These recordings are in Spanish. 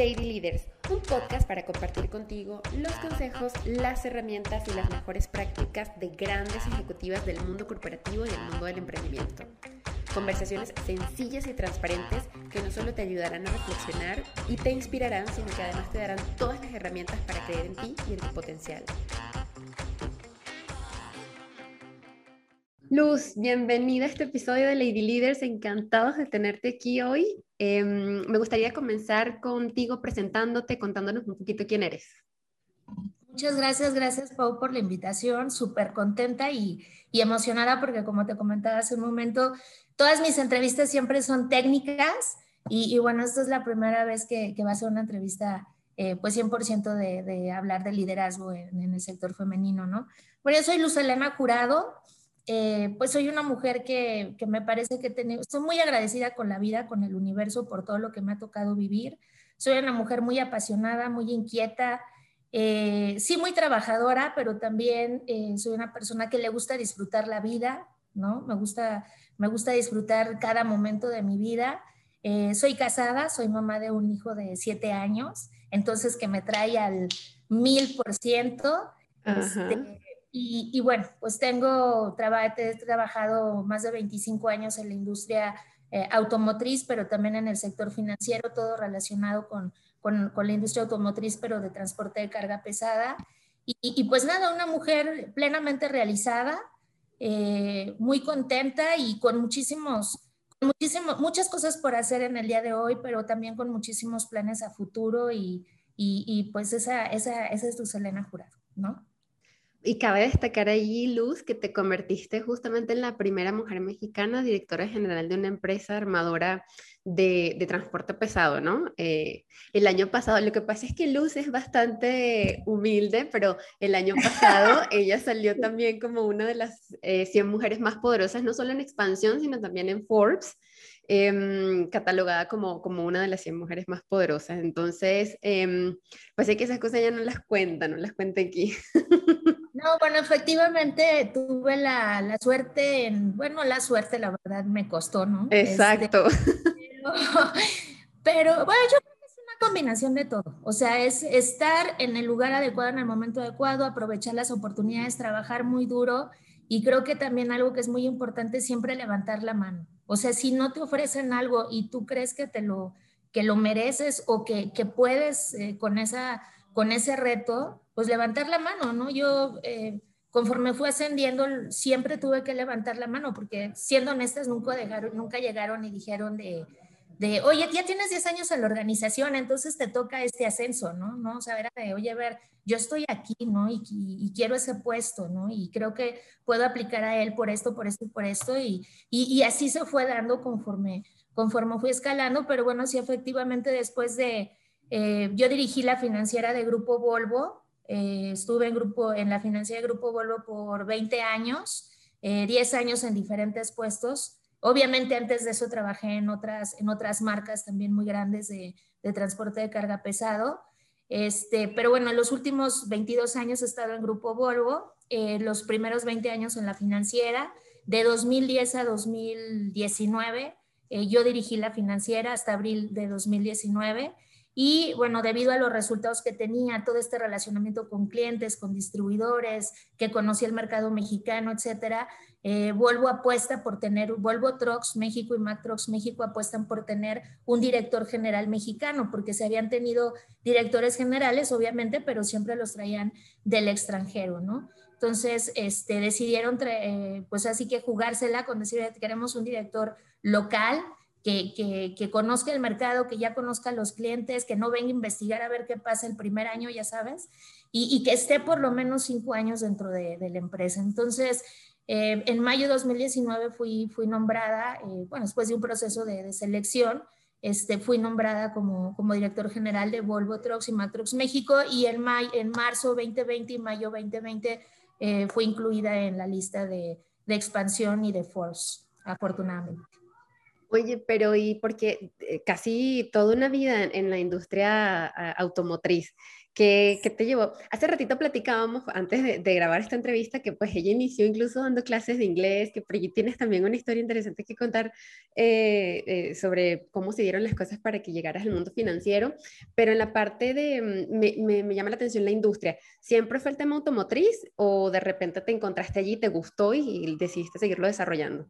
Lady Leaders, un podcast para compartir contigo los consejos, las herramientas y las mejores prácticas de grandes ejecutivas del mundo corporativo y del mundo del emprendimiento. Conversaciones sencillas y transparentes que no solo te ayudarán a reflexionar y te inspirarán, sino que además te darán todas las herramientas para creer en ti y en tu potencial. Luz, bienvenida a este episodio de Lady Leaders. Encantados de tenerte aquí hoy. Em, me gustaría comenzar contigo presentándote, contándonos un poquito quién eres. Muchas gracias, gracias Pau por la invitación, súper contenta y, emocionada porque como te comentaba hace un momento, todas mis entrevistas siempre son técnicas y, bueno, esta es la primera vez que, va a ser una entrevista eh, pues 100% de, hablar de liderazgo en, en, el sector femenino, ¿no? Bueno, yo soy Luz Elena Jurado, eh, pues soy una mujer que, me parece que tengo, estoy muy agradecida con la vida, con el universo, por todo lo que me ha tocado vivir. Soy una mujer muy apasionada, muy inquieta, eh, sí muy trabajadora, pero también eh, soy una persona que le gusta disfrutar la vida, ¿no? Me gusta, me gusta disfrutar cada momento de mi vida. soy casada, soy mamá de un hijo de siete años, entonces que me trae al mil por ciento. Este, y, bueno, pues tengo, he trabajado más de 25 años en la industria eh, automotriz, pero también en el sector financiero, todo relacionado con, con, la industria automotriz, pero de transporte de carga pesada. Y, pues nada, una mujer plenamente realizada, eh, muy contenta y con muchísimos, muchísimo, muchas cosas por hacer en el día de hoy, pero también con muchísimos planes a futuro y, y pues esa, esa, esa es tu Selena Jurado, ¿no? Y cabe destacar allí, Luz, que te convertiste justamente en la primera mujer mexicana directora general de una empresa armadora de, transporte pesado, ¿no? Eh, el año pasado, lo que pasa es que Luz es bastante humilde, pero el año pasado ella salió también como una de las 100 eh, mujeres más poderosas, no solo en expansión, sino también en Forbes. Em, catalogada como, como una de las 100 mujeres más poderosas. Entonces, eh, pues sé que esas cosas ya no las cuenta, no las cuenta aquí. No, bueno, efectivamente tuve la, la, suerte, en, bueno, la suerte la verdad me costó, ¿no? Exacto. pero, bueno, yo creo que es una combinación de todo, o sea, es estar en el lugar adecuado, en el momento adecuado, aprovechar las oportunidades, trabajar muy duro y creo que también algo que es muy importante es siempre levantar la mano. O sea, si no te ofrecen algo y tú crees que te lo, que lo mereces o que, que puedes eh, con, esa, con ese reto, pues levantar la mano, ¿no? Yo, eh, conforme fui ascendiendo, siempre tuve que levantar la mano, porque siendo honestas, nunca, dejaron, nunca llegaron y dijeron de, de, oye, ya tienes 10 años en la organización, entonces te toca este ascenso, ¿no? ¿No? O sea, era de, oye, a ver, yo estoy aquí, ¿no? Y, y, quiero ese puesto, ¿no? Y creo que puedo aplicar a él por esto, por esto y por esto, y, y, así se fue dando conforme, conforme fui escalando, pero bueno, sí, efectivamente, después de, eh, yo dirigí la financiera de Grupo Volvo, eh, estuve en, grupo, en la financiera de Grupo Volvo por 20 años, 10 eh, años en diferentes puestos. Obviamente antes de eso trabajé en otras, en otras marcas también muy grandes de, de transporte de carga pesado. Este, pero bueno, en los últimos 22 años he estado en Grupo Volvo, eh, los primeros 20 años en la financiera, de 2010 a 2019. yo dirigí la financiera hasta abril de 2019 y bueno, debido a los resultados que tenía, todo este relacionamiento con clientes, con distribuidores, que conocía el mercado mexicano, etcétera, eh, Volvo apuesta por tener, Volvo Trucks México y Mac Trucks México apuestan por tener un director general mexicano, porque se habían tenido directores generales, obviamente, pero siempre los traían del extranjero, ¿no? Entonces, este, decidieron, eh, pues así que jugársela con decir, queremos un director local, que, conozca el mercado, que ya conozca a los clientes, que no venga a investigar a ver qué pasa el primer año, ya sabes, y, que esté por lo menos cinco años dentro de, la empresa. Entonces, eh, en mayo de 2019 fui, fui nombrada, eh, bueno, después de un proceso de, selección, este, fui nombrada como, como, director general de Volvo Trucks y Matrox México y en, en marzo 2020 y mayo 2020 eh, fui incluida en la lista de, de expansión y de Force, afortunadamente. Oye, pero y porque eh, casi toda una vida en, la industria automotriz, ¿qué, te llevó? Hace ratito platicábamos antes de, grabar esta entrevista que pues ella inició incluso dando clases de inglés, que por allí tienes también una historia interesante que contar eh, eh, sobre cómo se dieron las cosas para que llegaras al mundo financiero, pero en la parte de, mm, me, me llama la atención la industria, ¿siempre fue el tema automotriz o de repente te encontraste allí, te gustó y decidiste seguirlo desarrollando?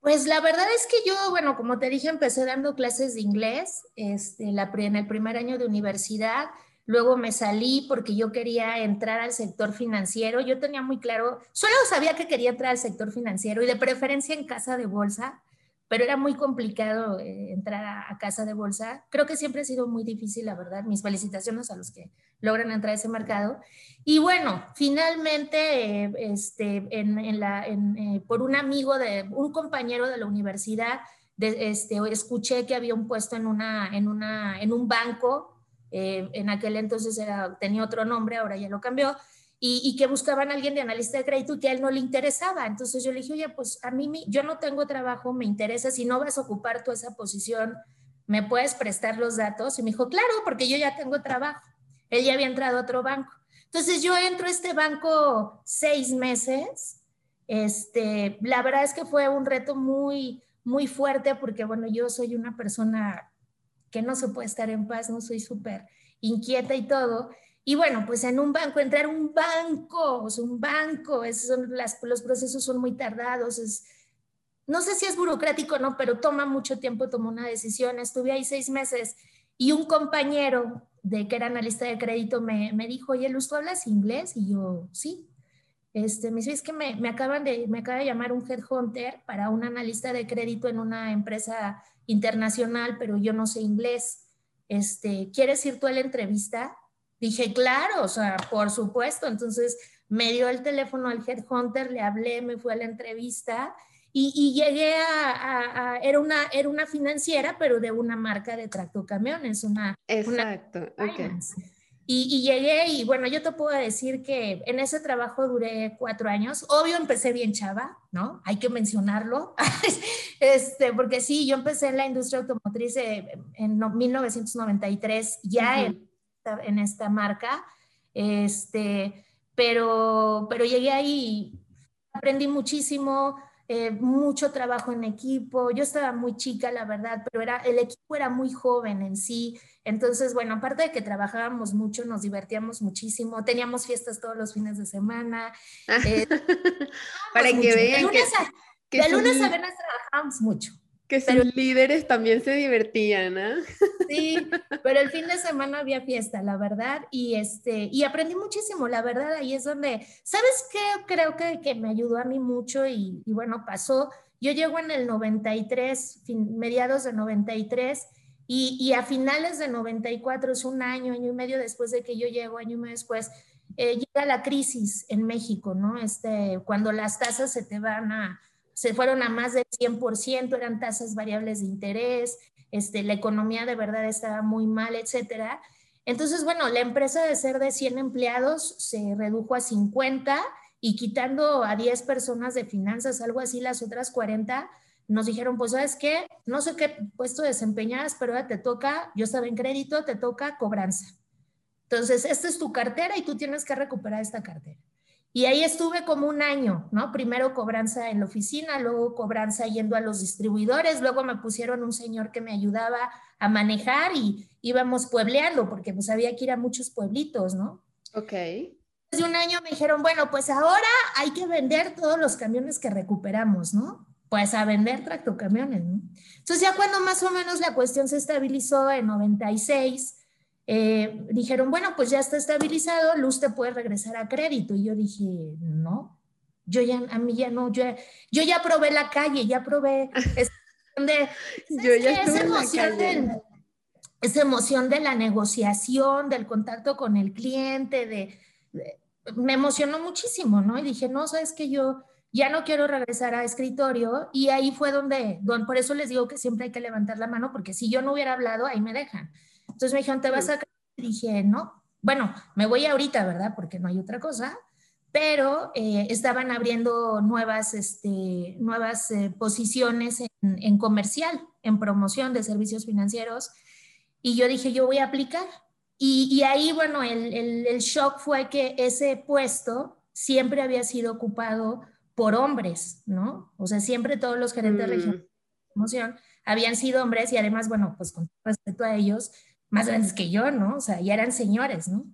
Pues la verdad es que yo, bueno, como te dije, empecé dando clases de inglés este, la, en el primer año de universidad. Luego me salí porque yo quería entrar al sector financiero. Yo tenía muy claro, solo sabía que quería entrar al sector financiero y de preferencia en casa de bolsa pero era muy complicado eh, entrar a, casa de bolsa. Creo que siempre ha sido muy difícil, la verdad. Mis felicitaciones a los que logran entrar a ese mercado. Y bueno, finalmente, eh, este, en, la, eh, por un amigo, de un compañero de la universidad, de, este, escuché que había un puesto en, una, en, una, en un banco. en aquel entonces era, tenía otro nombre, ahora ya lo cambió y, que buscaban a alguien de analista de crédito y que a él no le interesaba. Entonces yo le dije, oye, pues a mí yo no tengo trabajo, me interesa, si no vas a ocupar tú esa posición, ¿me puedes prestar los datos? Y me dijo, claro, porque yo ya tengo trabajo. Él ya había entrado a otro banco. Entonces yo entro a este banco seis meses. Este, la verdad es que fue un reto muy, muy fuerte porque, bueno, yo soy una persona que no se puede estar en paz, no soy súper inquieta y todo. Y bueno, pues en un banco, entrar a un banco, o un banco, las, los procesos son muy tardados, es, no sé si es burocrático o no, pero toma mucho tiempo tomar una decisión. Estuve ahí seis meses y un compañero de que era analista de crédito me, me dijo, oye, Luz, ¿tú hablas inglés? Y yo, sí. Este, me dice, es que me, me, acaban de, me acaba de llamar un headhunter para un analista de crédito en una empresa internacional, pero yo no sé inglés. Este, ¿Quieres ir tú a la entrevista? Dije, claro, o sea, por supuesto. Entonces me dio el teléfono al headhunter, le hablé, me fui a la entrevista y, llegué a, era, una, era una financiera, pero de una marca de tractocamiones, una... Exacto, Y, y, llegué y bueno, yo te puedo decir que en ese trabajo duré cuatro años. Obvio empecé bien chava, ¿no? Hay que mencionarlo. este, porque sí, yo empecé en la industria automotriz en 1993, ya en en esta marca, este, pero, pero llegué ahí y aprendí muchísimo, eh, mucho trabajo en equipo. Yo estaba muy chica, la verdad, pero era, el equipo era muy joven en sí. Entonces, bueno, aparte de que trabajábamos mucho, nos divertíamos muchísimo, teníamos fiestas todos los fines de semana. Eh, Para que vean de lunes, que, a, de lunes a viernes trabajábamos mucho. Que sus líderes también se divertían, ¿ah? Sí, pero el fin de semana había fiesta, la verdad, y, este, y aprendí muchísimo, la verdad, ahí es donde, ¿sabes qué? Creo que, que me ayudó a mí mucho y, y, bueno, pasó, yo llego en el 93, mediados de 93, y, y, a finales de 94, es un año, año y medio después de que yo llego, año y medio después, eh, llega la crisis en México, ¿no? Este, cuando las tasas se te van a se fueron a más del 100%, eran tasas variables de interés, este, la economía de verdad estaba muy mal, etcétera. Entonces, bueno, la empresa de ser de 100 empleados se redujo a 50 y quitando a 10 personas de finanzas, algo así, las otras 40, nos dijeron, pues, ¿sabes qué? No sé qué puesto desempeñas, pero ahora te toca, yo estaba en crédito, te toca cobranza. Entonces, esta es tu cartera y tú tienes que recuperar esta cartera. Y ahí estuve como un año, ¿no? Primero cobranza en la oficina, luego cobranza yendo a los distribuidores, luego me pusieron un señor que me ayudaba a manejar y íbamos puebleando, porque pues había que ir a muchos pueblitos, ¿no? Ok. Después de un año me dijeron, bueno, pues ahora hay que vender todos los camiones que recuperamos, ¿no? Pues a vender tractocamiones, ¿no? Entonces ya cuando más o menos la cuestión se estabilizó en 96, eh, dijeron, bueno, pues ya está estabilizado, Luz te puede regresar a crédito. Y yo dije, no, yo ya, a mí ya no, yo, yo ya probé la calle, ya probé de, yo ya esa, emoción de, esa emoción de la negociación, del contacto con el cliente, de, me emocionó muchísimo, ¿no? Y dije, no, sabes que yo ya no quiero regresar a escritorio y ahí fue donde, donde, por eso les digo que siempre hay que levantar la mano, porque si yo no hubiera hablado, ahí me dejan. Entonces me dijeron, ¿te vas a...? Y dije, no, bueno, me voy ahorita, ¿verdad? Porque no hay otra cosa. pero eh, estaban abriendo nuevas, este, nuevas eh, posiciones en, comercial, en promoción de servicios financieros. Y yo dije, yo voy a aplicar. Y, ahí, bueno, el, el, shock fue que ese puesto siempre había sido ocupado por hombres, ¿no? O sea, siempre todos los gerentes mm. regionales de promoción habían sido hombres y además, bueno, pues con respeto a ellos, más grandes que yo, ¿no? O sea, ya eran señores, ¿no?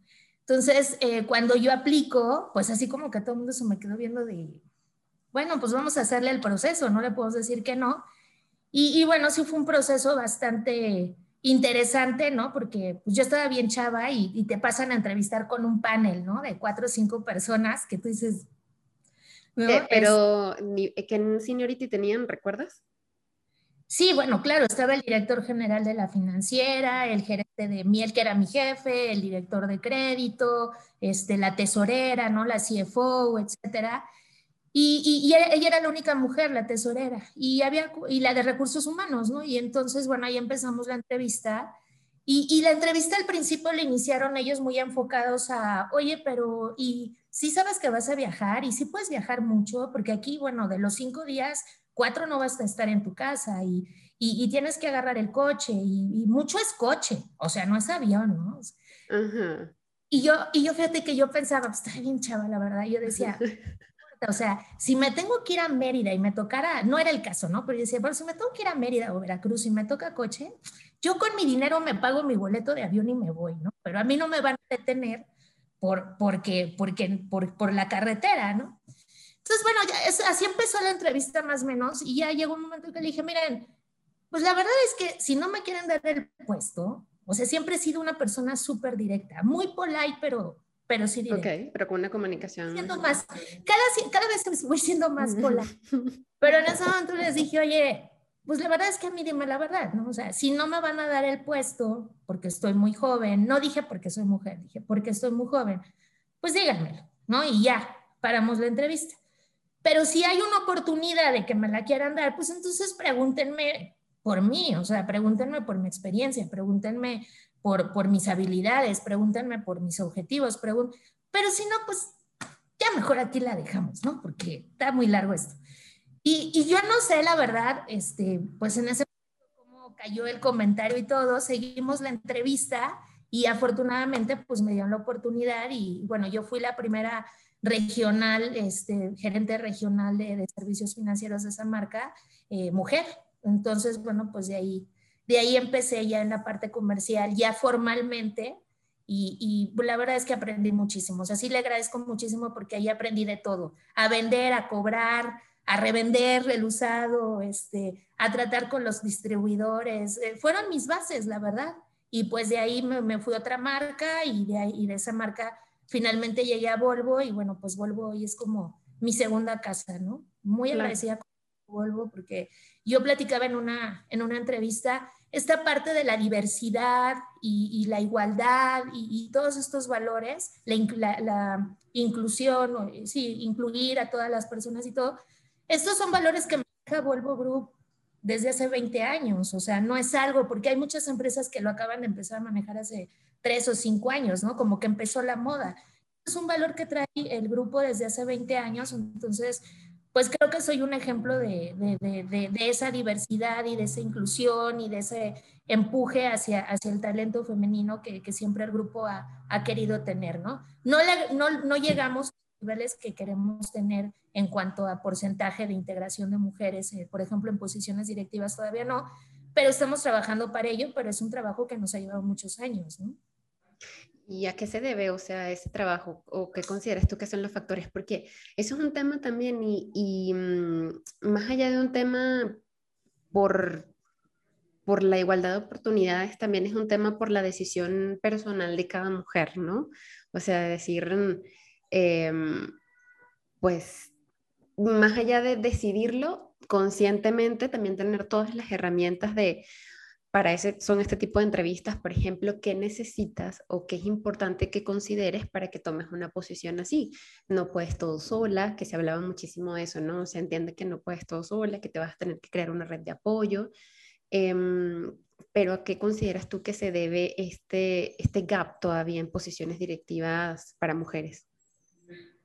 Entonces, eh, cuando yo aplico, pues así como que todo el mundo se me quedó viendo de, bueno, pues vamos a hacerle el proceso, no le puedo decir que no. Y, bueno, sí fue un proceso bastante interesante, ¿no? Porque pues yo estaba bien chava y, te pasan a entrevistar con un panel, ¿no? De cuatro o cinco personas que tú dices... Eh, pero, ¿qué seniority tenían, recuerdas? Sí, bueno, claro, estaba el director general de la financiera, el gerente de miel, que era mi jefe, el director de crédito, este, la tesorera, ¿no? La CFO, etcétera. Y, ella era la única mujer, la tesorera, y, había, y la de recursos humanos, ¿no? Y entonces, bueno, ahí empezamos la entrevista. Y, y la entrevista al principio la iniciaron ellos muy enfocados a, oye, pero, ¿y si sabes que vas a viajar? ¿Y si puedes viajar mucho? Porque aquí, bueno, de los cinco días, cuatro no vas a estar en tu casa y, y, tienes que agarrar el coche y, mucho es coche, o sea, no es avión, ¿no? Y yo, y yo fíjate que yo pensaba, pues está bien chava, la verdad, yo decía, o sea, si me tengo que ir a Mérida y me tocara, no era el caso, ¿no? Pero yo decía, pero si me tengo que ir a Mérida o Veracruz y me toca coche, yo con mi dinero me pago mi boleto de avión y me voy, ¿no? Pero a mí no me van a detener por, porque, porque, por, por la carretera, ¿no? Entonces, bueno, ya así empezó la entrevista más o menos y ya llegó un momento que le dije, miren, pues la verdad es que si no me quieren dar el puesto, o sea, siempre he sido una persona súper directa, muy polite, pero, pero sí directa. Ok, pero con una comunicación. Siendo más, cada, cada vez voy siendo más polite. pero en ese momento les dije, oye, pues la verdad es que a mí dime la verdad, ¿no? O sea, si no me van a dar el puesto porque estoy muy joven, no dije porque soy mujer, dije porque estoy muy joven, pues díganmelo, ¿no? Y ya, paramos la entrevista. Pero si hay una oportunidad de que me la quieran dar, pues entonces pregúntenme por mí, o sea, pregúntenme por mi experiencia, pregúntenme por, por mis habilidades, pregúntenme por mis objetivos, pero si no, pues ya mejor aquí la dejamos, ¿no? Porque está muy largo esto. Y, y yo no sé, la verdad, este, pues en ese momento cómo cayó el comentario y todo, seguimos la entrevista y afortunadamente pues me dieron la oportunidad y bueno, yo fui la primera regional, este, gerente regional de, servicios financieros de esa marca, eh, mujer. Entonces, bueno, pues de ahí, de ahí empecé ya en la parte comercial, ya formalmente, y, y, la verdad es que aprendí muchísimo. O sea, sí le agradezco muchísimo porque ahí aprendí de todo, a vender, a cobrar, a revender el usado, este, a tratar con los distribuidores. Eh, fueron mis bases, la verdad. Y pues de ahí me, me fui a otra marca y de, ahí, y de esa marca finalmente llegué a Volvo y bueno, pues Volvo hoy es como mi segunda casa, ¿no? Muy agradecida con Volvo porque yo platicaba en una, en una entrevista esta parte de la diversidad y, la igualdad y, todos estos valores, la, la, inclusión, sí, incluir a todas las personas y todo, estos son valores que maneja Volvo Group desde hace 20 años, o sea, no es algo, porque hay muchas empresas que lo acaban de empezar a manejar hace tres o cinco años, ¿no? Como que empezó la moda. Es un valor que trae el grupo desde hace 20 años, entonces, pues creo que soy un ejemplo de, de, de, esa diversidad y de esa inclusión y de ese empuje hacia, hacia el talento femenino que, que siempre el grupo ha, ha, querido tener, ¿no? No, no, no llegamos a los niveles que queremos tener en cuanto a porcentaje de integración de mujeres, eh, por ejemplo, en posiciones directivas todavía no, pero estamos trabajando para ello, pero es un trabajo que nos ha llevado muchos años, ¿no? ¿Y a qué se debe, o sea, ese trabajo? ¿O qué consideras tú que son los factores? Porque eso es un tema también y, mm, más allá de un tema por, por la igualdad de oportunidades, también es un tema por la decisión personal de cada mujer, ¿no? O sea, decir, mm, em, pues, más allá de decidirlo conscientemente, también tener todas las herramientas de para ese, son este tipo de entrevistas, por ejemplo, qué necesitas o qué es importante que consideres para que tomes una posición así. No puedes todo sola, que se hablaba muchísimo de eso, ¿no? Se entiende que no puedes todo sola, que te vas a tener que crear una red de apoyo. Em, pero ¿a qué consideras tú que se debe este, este gap todavía en posiciones directivas para mujeres?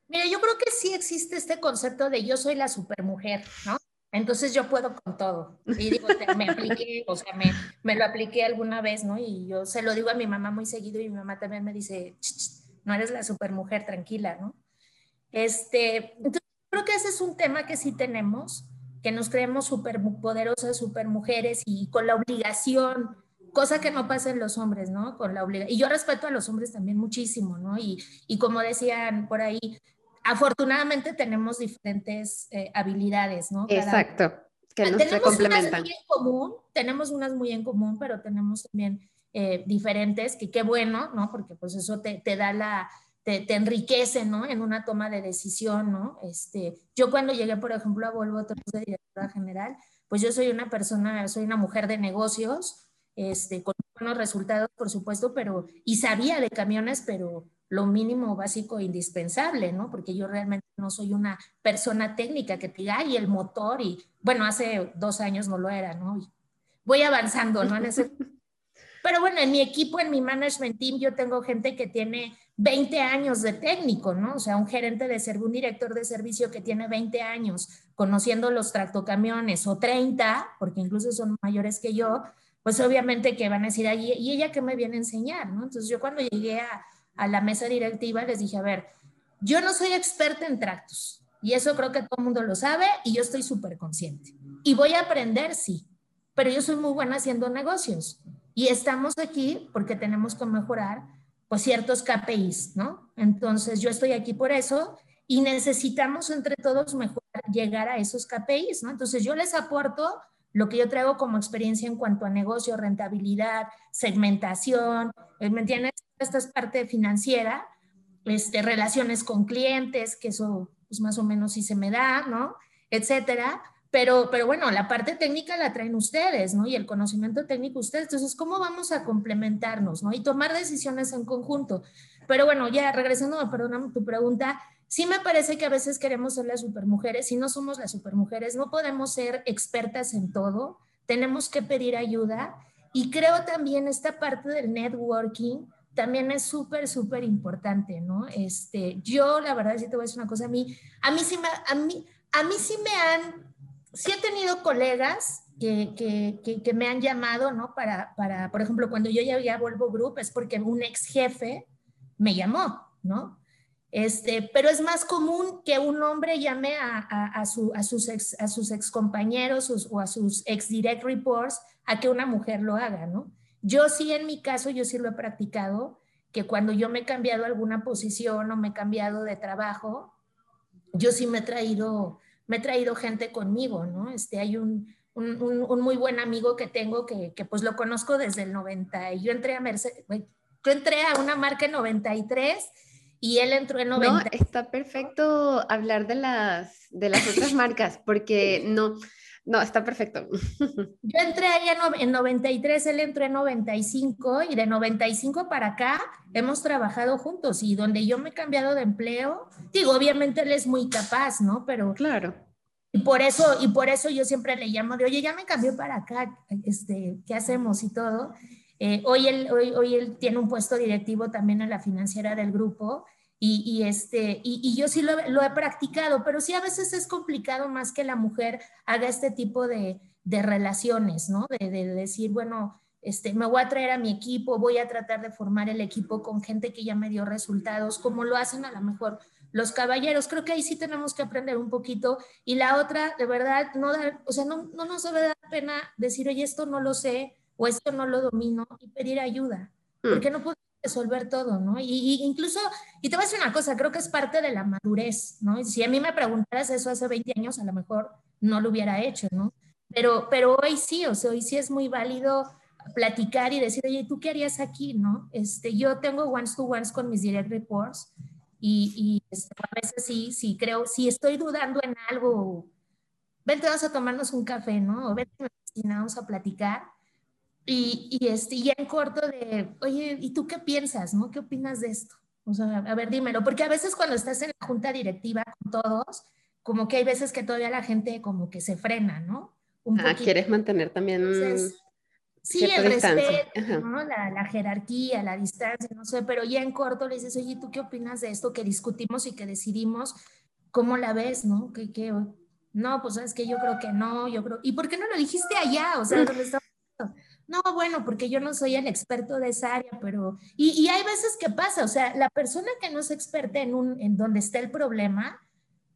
Mira, yo creo que sí existe este concepto de yo soy la supermujer, ¿no? Entonces yo puedo con todo. Y digo, me apliqué, o sea, me, me, lo apliqué alguna vez, ¿no? Y yo se lo digo a mi mamá muy seguido y mi mamá también me dice, no eres la supermujer, tranquila, ¿no? Este, entonces creo que ese es un tema que sí tenemos, que nos creemos súper poderosas, súper mujeres y con la obligación, cosa que no pasa en los hombres, ¿no? Con la obligación. Y yo respeto a los hombres también muchísimo, ¿no? Y, y como decían por ahí, afortunadamente tenemos diferentes eh, habilidades, ¿no? Exacto, que nos tenemos complementan. Unas muy en común, tenemos unas muy en común, pero tenemos también eh, diferentes, que qué bueno, ¿no? Porque pues eso te, te da la, te, te, enriquece, ¿no? En una toma de decisión, ¿no? Este, yo cuando llegué, por ejemplo, a Volvo de directora general, pues yo soy una persona, soy una mujer de negocios, este, con buenos resultados, por supuesto, pero, y sabía de camiones, pero lo mínimo básico e indispensable, ¿no? Porque yo realmente no soy una persona técnica que te diga, y el motor, y bueno, hace dos años no lo era, ¿no? voy avanzando, ¿no? En ese... Pero bueno, en mi equipo, en mi management team, yo tengo gente que tiene 20 años de técnico, ¿no? O sea, un gerente de servicio, un director de servicio que tiene 20 años conociendo los tractocamiones o 30, porque incluso son mayores que yo, pues obviamente que van a decir, ¿y ella qué me viene a enseñar? ¿no? Entonces yo cuando llegué a, a la mesa directiva les dije, a ver, yo no soy experta en tractos y eso creo que todo el mundo lo sabe y yo estoy súper consciente. Y voy a aprender, sí, pero yo soy muy buena haciendo negocios y estamos aquí porque tenemos que mejorar pues ciertos KPIs, ¿no? Entonces yo estoy aquí por eso y necesitamos entre todos mejorar, llegar a esos KPIs, ¿no? Entonces yo les aporto lo que yo traigo como experiencia en cuanto a negocio, rentabilidad, segmentación, ¿me entiendes? Esta es parte financiera, este, relaciones con clientes, que eso pues más o menos sí se me da, ¿no? Etcétera. Pero, pero bueno, la parte técnica la traen ustedes, ¿no? Y el conocimiento técnico ustedes. Entonces, ¿cómo vamos a complementarnos, ¿no? Y tomar decisiones en conjunto. Pero bueno, ya regresando, perdóname tu pregunta, sí me parece que a veces queremos ser las supermujeres. Si no somos las supermujeres, no podemos ser expertas en todo. Tenemos que pedir ayuda. Y creo también esta parte del networking, también es súper, súper importante, ¿no? Este, yo, la verdad, sí te voy a decir una cosa, a mí, a mí sí me, a mí, a mí sí me han, sí he tenido colegas que, que, que, me han llamado, ¿no? Para, para, por ejemplo, cuando yo llegué a Volvo Group es porque un ex jefe me llamó, ¿no? Este, pero es más común que un hombre llame a, a, su, a sus, ex, a sus ex compañeros o a sus ex direct reports a que una mujer lo haga, ¿no? Yo sí, en mi caso, yo sí lo he practicado, que cuando yo me he cambiado alguna posición o me he cambiado de trabajo, yo sí me he traído, me he traído gente conmigo, ¿no? Este, hay un, un, un, muy buen amigo que tengo que, que, pues lo conozco desde el 90 y yo entré a Mercedes, yo entré a una marca en 93 y él entró en 90. No, está perfecto hablar de las, de las otras marcas porque no, no, está perfecto. Yo entré ahí en 93, él entró en 95 y de 95 para acá hemos trabajado juntos y donde yo me he cambiado de empleo, digo, obviamente él es muy capaz, ¿no? Pero claro. Y por eso, y por eso yo siempre le llamo de, oye, ya me cambió para acá, este, ¿qué hacemos y todo? Eh, hoy, él, hoy, hoy él tiene un puesto directivo también en la financiera del grupo y, este, y, yo sí lo, he practicado, pero sí a veces es complicado más que la mujer haga este tipo de, de relaciones, ¿no? De, de, decir, bueno, este, me voy a traer a mi equipo, voy a tratar de formar el equipo con gente que ya me dio resultados, como lo hacen a lo mejor los caballeros. Creo que ahí sí tenemos que aprender un poquito. Y la otra, de verdad, no, o sea, no, no nos debe dar pena decir, oye, esto no lo sé o esto no lo domino y pedir ayuda. Mm. Porque no puedo resolver todo, ¿no? Y, incluso, y te voy a decir una cosa, creo que es parte de la madurez, ¿no? Si a mí me preguntaras eso hace 20 años, a lo mejor no lo hubiera hecho, ¿no? Pero, pero hoy sí, o sea, hoy sí es muy válido platicar y decir, oye, ¿tú qué harías aquí, no? Este, yo tengo ones to ones con mis direct reports y, y este, a veces sí, sí creo, si estoy dudando en algo, vente, vamos a tomarnos un café, ¿no? O vente a la vamos a platicar y, y, este, ya en corto de, oye, ¿y tú qué piensas? ¿no? ¿Qué opinas de esto? O sea, a ver, dímelo, porque a veces cuando estás en la junta directiva con todos, como que hay veces que todavía la gente como que se frena, ¿no? Un ah, quieres mantener también Sí, el respeto, ¿no? la, la, jerarquía, la distancia, no sé, pero ya en corto le dices, oye, ¿tú qué opinas de esto que discutimos y que decidimos? ¿Cómo la ves, no? ¿Qué, qué? No, pues es que yo creo que no, yo creo. ¿Y por qué no lo dijiste allá? O sea, ¿dónde está? No, bueno, porque yo no soy el experto de esa área, pero... Y, hay veces que pasa, o sea, la persona que no es experta en, un, en donde está el problema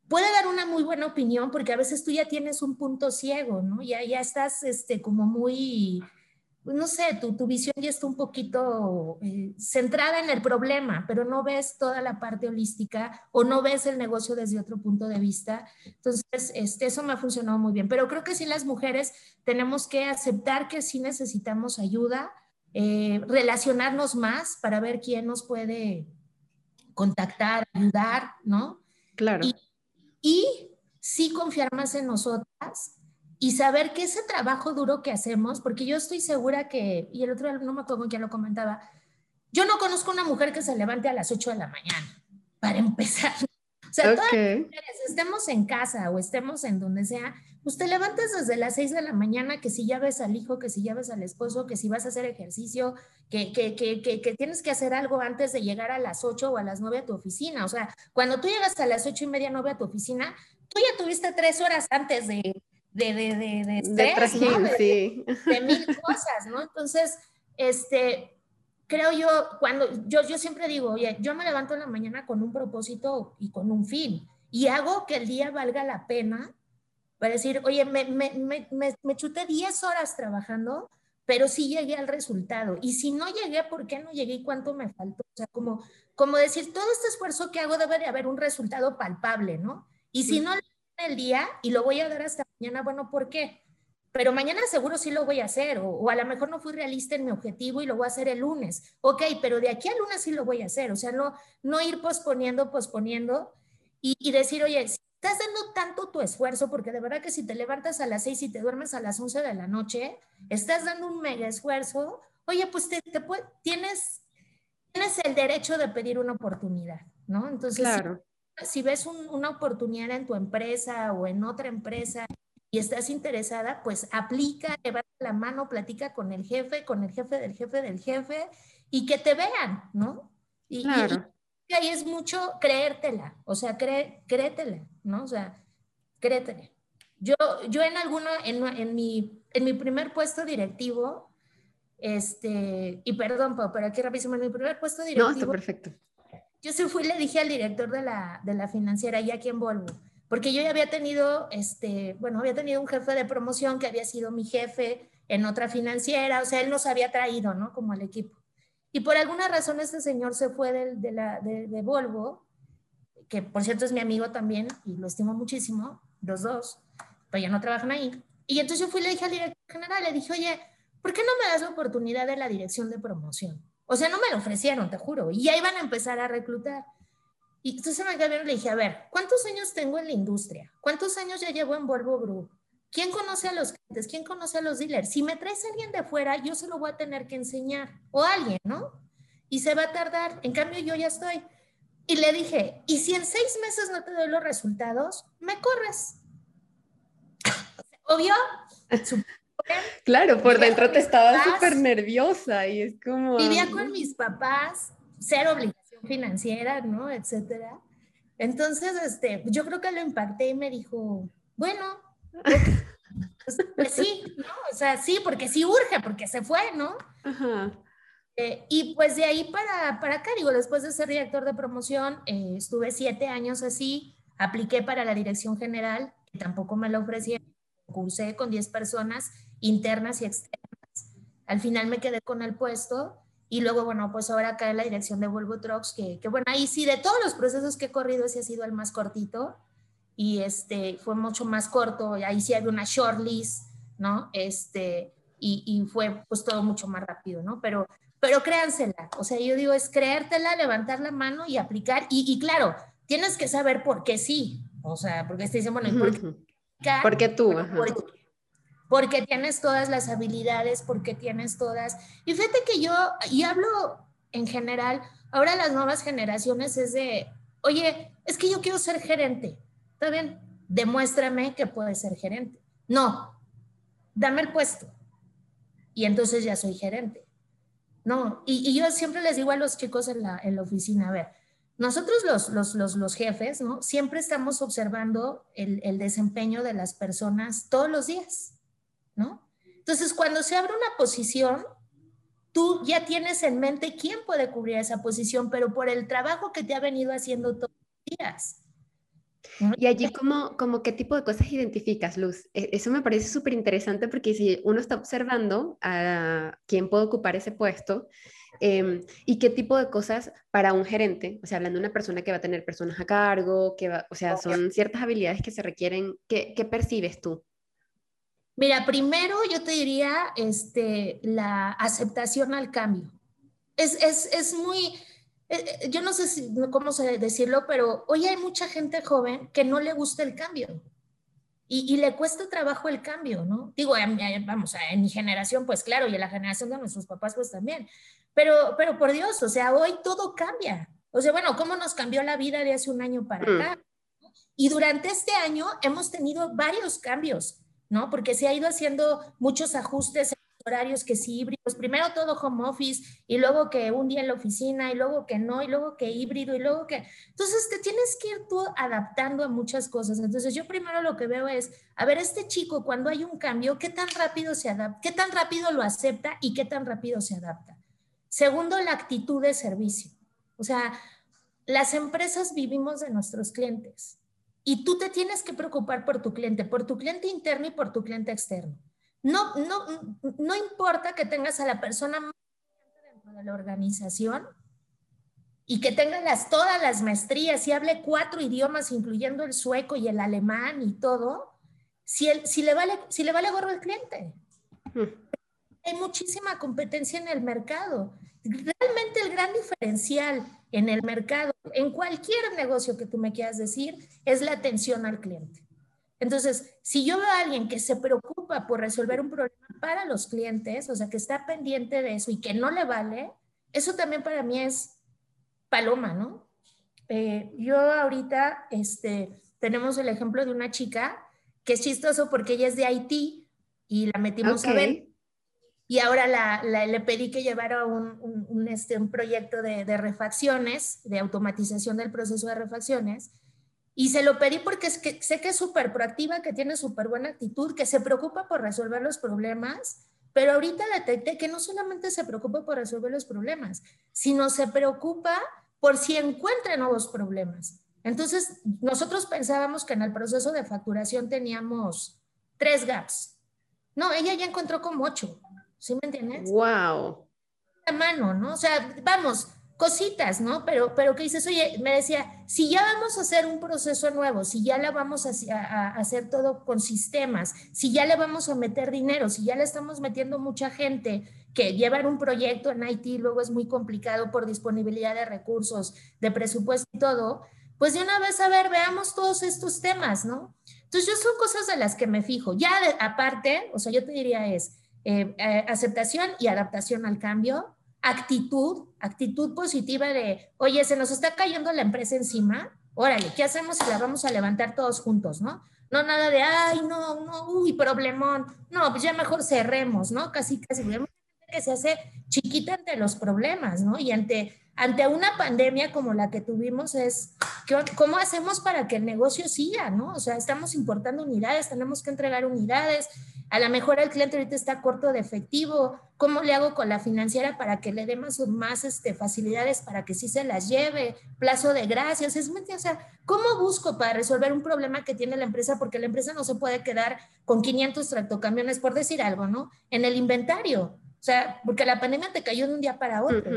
puede dar una muy buena opinión porque a veces tú ya tienes un punto ciego, ¿no? Ya, ya estás este, como muy pues, no sé, tu, tu, visión ya está un poquito eh, centrada en el problema, pero no ves toda la parte holística o no ves el negocio desde otro punto de vista. Entonces, este, eso me ha funcionado muy bien. Pero creo que sí las mujeres tenemos que aceptar que sí necesitamos ayuda, eh, relacionarnos más para ver quién nos puede contactar, ayudar, ¿no? Claro. Y, y sí confiar más en nosotras y saber que ese trabajo duro que hacemos, porque yo estoy segura que, y el otro no me acuerdo quién lo comentaba, yo no conozco una mujer que se levante a las 8 de la mañana, para empezar. O sea, todas las mujeres, estemos en casa o estemos en donde sea, pues te levantas desde las 6 de la mañana, que si ya ves al hijo, que si ya ves al esposo, que si vas a hacer ejercicio, que, que, que, que, tienes que hacer algo antes de llegar a las 8 o a las 9 a tu oficina. O sea, cuando tú llegas a las 8 y media, 9 a tu oficina, tú ya tuviste tres horas antes de, de, de, de, de estrés, de, sí. de, mil cosas, ¿no? Entonces, este, creo yo, cuando yo, yo siempre digo, oye, yo me levanto en la mañana con un propósito y con un fin, y hago que el día valga la pena para decir, oye, me, me, me, me chuté 10 horas trabajando, pero sí llegué al resultado. Y si no llegué, ¿por qué no llegué y cuánto me faltó? O sea, como, como decir, todo este esfuerzo que hago debe de haber un resultado palpable, ¿no? Y si no el día y lo voy a dar hasta mañana, bueno, ¿por qué? Pero mañana seguro sí lo voy a hacer, o, a lo mejor no fui realista en mi objetivo y lo voy a hacer el lunes. Ok, pero de aquí al lunes sí lo voy a hacer, o sea, no, no ir posponiendo, posponiendo y, decir, oye, si estás dando tanto tu esfuerzo, porque de verdad que si te levantas a las 6 y te duermes a las 11 de la noche, estás dando un mega esfuerzo, oye, pues te, tienes, tienes el derecho de pedir una oportunidad, ¿no? Entonces, claro si ves una oportunidad en tu empresa o en otra empresa y estás interesada, pues aplica, levanta la mano, platica con el jefe, con el jefe del jefe del jefe y que te vean, ¿no? Y, claro. y, ahí es mucho creértela, o sea, cré, créetela, ¿no? O sea, créetela. Yo, yo en alguno, en, en, mi, en mi primer puesto directivo, este, y perdón, pero aquí rapidísimo, en mi primer puesto directivo. No, está perfecto yo se fui y le dije al director de la, de la financiera, ya aquí en Volvo, porque yo ya había tenido, este, bueno, había tenido un jefe de promoción que había sido mi jefe en otra financiera, o sea, él nos había traído, ¿no? Como al equipo. Y por alguna razón este señor se fue de, de, la, de, de Volvo, que por cierto es mi amigo también y lo estimo muchísimo, los dos, pero ya no trabajan ahí. Y entonces yo fui y le dije al director general, le dije, oye, ¿por qué no me das la oportunidad de la dirección de promoción? O sea, no me lo ofrecieron, te juro. Y ya iban a empezar a reclutar. Y entonces me quedé y le dije, a ver, ¿cuántos años tengo en la industria? ¿Cuántos años ya llevo en Volvo Group? ¿Quién conoce a los clientes? ¿Quién conoce a los dealers? Si me traes a alguien de fuera, yo se lo voy a tener que enseñar. O alguien, ¿no? Y se va a tardar. En cambio, yo ya estoy. Y le dije, ¿y si en seis meses no te doy los resultados? Me corres. Obvio, Claro, por dentro te estaba súper nerviosa y es como... Vivía con mis papás, cero obligación financiera, ¿no? Etcétera. Entonces, este, yo creo que lo impacté y me dijo, bueno, pues, pues, sí, ¿no? O sea, sí, porque sí urge, porque se fue, ¿no? Ajá. Eh, y pues de ahí para, para acá, digo, después de ser director de promoción, eh, estuve siete años así, apliqué para la dirección general, que tampoco me lo ofrecieron, cursé con diez personas internas y externas. Al final me quedé con el puesto y luego, bueno, pues ahora en la dirección de Volvo Trucks, que, que bueno, ahí sí, de todos los procesos que he corrido, ese ha sido el más cortito y este fue mucho más corto, ahí sí había una shortlist, ¿no? Este, y, y, fue pues todo mucho más rápido, ¿no? Pero, pero créansela, o sea, yo digo, es creértela, levantar la mano y aplicar, y, y claro, tienes que saber por qué sí, o sea, porque te dicen, bueno, ¿y por qué? Porque tú, porque tienes todas las habilidades, porque tienes todas. Y fíjate que yo, y hablo en general, ahora las nuevas generaciones es de, oye, es que yo quiero ser gerente. ¿Está bien? Demuéstrame que puedes ser gerente. No, dame el puesto. y entonces ya soy gerente. No, y, yo siempre les digo a los chicos en la, en la oficina, a ver, nosotros los, los, los, los, jefes, ¿no? Siempre estamos observando el, el, desempeño de las personas todos los días, ¿no? Entonces, cuando se abre una posición, tú ya tienes en mente quién puede cubrir esa posición, pero por el trabajo que te ha venido haciendo todos los días. Y allí, ¿cómo, como qué tipo de cosas identificas, Luz? E, eso me parece súper interesante porque si uno está observando a quién puede ocupar ese puesto em, y qué tipo de cosas para un gerente, o sea, hablando de una persona que va a tener personas a cargo, que va, o sea, son ciertas habilidades que se requieren, ¿qué, qué percibes tú? Mira, primero yo te diría este, la aceptación al cambio. Es, es, es muy, eh, eh, yo no sé si, cómo decirlo, pero hoy hay mucha gente joven que no le gusta el cambio y, y le cuesta trabajo el cambio, ¿no? Digo, vamos, en mi generación, pues claro, y en la generación de nuestros papás, pues también. Pero, pero por Dios, o sea, hoy todo cambia. O sea, bueno, ¿cómo nos cambió la vida de hace un año para mm. acá? Y durante este año hemos tenido varios cambios ¿no? Porque se ha ido haciendo muchos ajustes en horarios que sí híbridos, primero todo home office y luego que un día en la oficina y luego que no y luego que híbrido y luego que... Entonces te tienes que ir tú adaptando a muchas cosas. Entonces yo primero lo que veo es, a ver, este chico cuando hay un cambio, ¿qué tan rápido se adapta? ¿Qué tan rápido lo acepta y qué tan rápido se adapta? Segundo, la actitud de servicio. O sea, las empresas vivimos de nuestros clientes. Y tú te tienes que preocupar por tu cliente, por tu cliente interno y por tu cliente externo. No, no, no importa que tengas a la persona más dentro de la organización y que tenga las, todas las maestrías y hable cuatro idiomas, incluyendo el sueco y el alemán y todo, si, si, le, vale, si le vale gorro el cliente. Hay muchísima competencia en el mercado. Realmente el gran diferencial en el mercado, en cualquier negocio que tú me quieras decir, es la atención al cliente. Entonces, si yo veo a alguien que se preocupa por resolver un problema para los clientes, o sea, que está pendiente de eso y que no le vale, eso también para mí es paloma, ¿no? Eh, yo ahorita, este, tenemos el ejemplo de una chica que es chistoso porque ella es de Haití y la metimos a ver y ahora le pedí que llevara un, un, este, proyecto de, refacciones, de automatización del proceso de refacciones, y se lo pedí porque sé que es súper proactiva, que tiene súper buena actitud, que se preocupa por resolver los problemas, pero ahorita detecté que no solamente se preocupa por resolver los problemas, sino se preocupa por si encuentra nuevos problemas. Entonces, nosotros pensábamos que en el proceso de facturación teníamos tres gaps. No, ella ya encontró como ocho. ¿Sí me entiendes? ¡Wow! La mano, ¿no? O sea, vamos, cositas, ¿no? Pero, pero que dices, oye, me decía, si ya vamos a hacer un proceso nuevo, si ya la vamos a, hacer todo con sistemas, si ya le vamos a meter dinero, si ya le estamos metiendo mucha gente que llevar un proyecto en IT luego es muy complicado por disponibilidad de recursos, de presupuesto y todo, pues de una vez, a ver, veamos todos estos temas, ¿no? Entonces, yo son cosas de las que me fijo. Ya aparte, o sea, yo te diría es, eh, eh, aceptación y adaptación al cambio, actitud, actitud positiva de, oye, se nos está cayendo la empresa encima, órale, ¿qué hacemos si la vamos a levantar todos juntos, no? No nada de, ay, no, no, uy, problemón, no, pues ya mejor cerremos, ¿no? Casi, casi, que se hace chiquita ante los problemas, ¿no? Y ante, ante una pandemia como la que tuvimos es, ¿cómo hacemos para que el negocio siga, ¿no? O sea, estamos importando unidades, tenemos que entregar unidades, a lo mejor el cliente ahorita está corto de efectivo, ¿cómo le hago con la financiera para que le dé más, más este, facilidades para que sí se las lleve? Plazo de gracias, es o sea, ¿cómo busco para resolver un problema que tiene la empresa? Porque la empresa no se puede quedar con 500 tractocamiones, por decir algo, ¿no? En el inventario. O sea, porque la pandemia te cayó de un día para otro.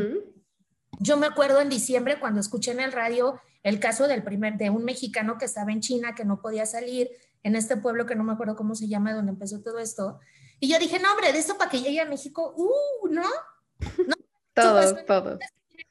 Yo me acuerdo en diciembre cuando escuché en el radio el caso del primer, de un mexicano que estaba en China, que no podía salir, en este pueblo que no me acuerdo cómo se llama, donde empezó todo esto. Y yo dije, no, hombre, de esto para que llegue a México, ¡uh! ¿No? ¿No? todo, todo.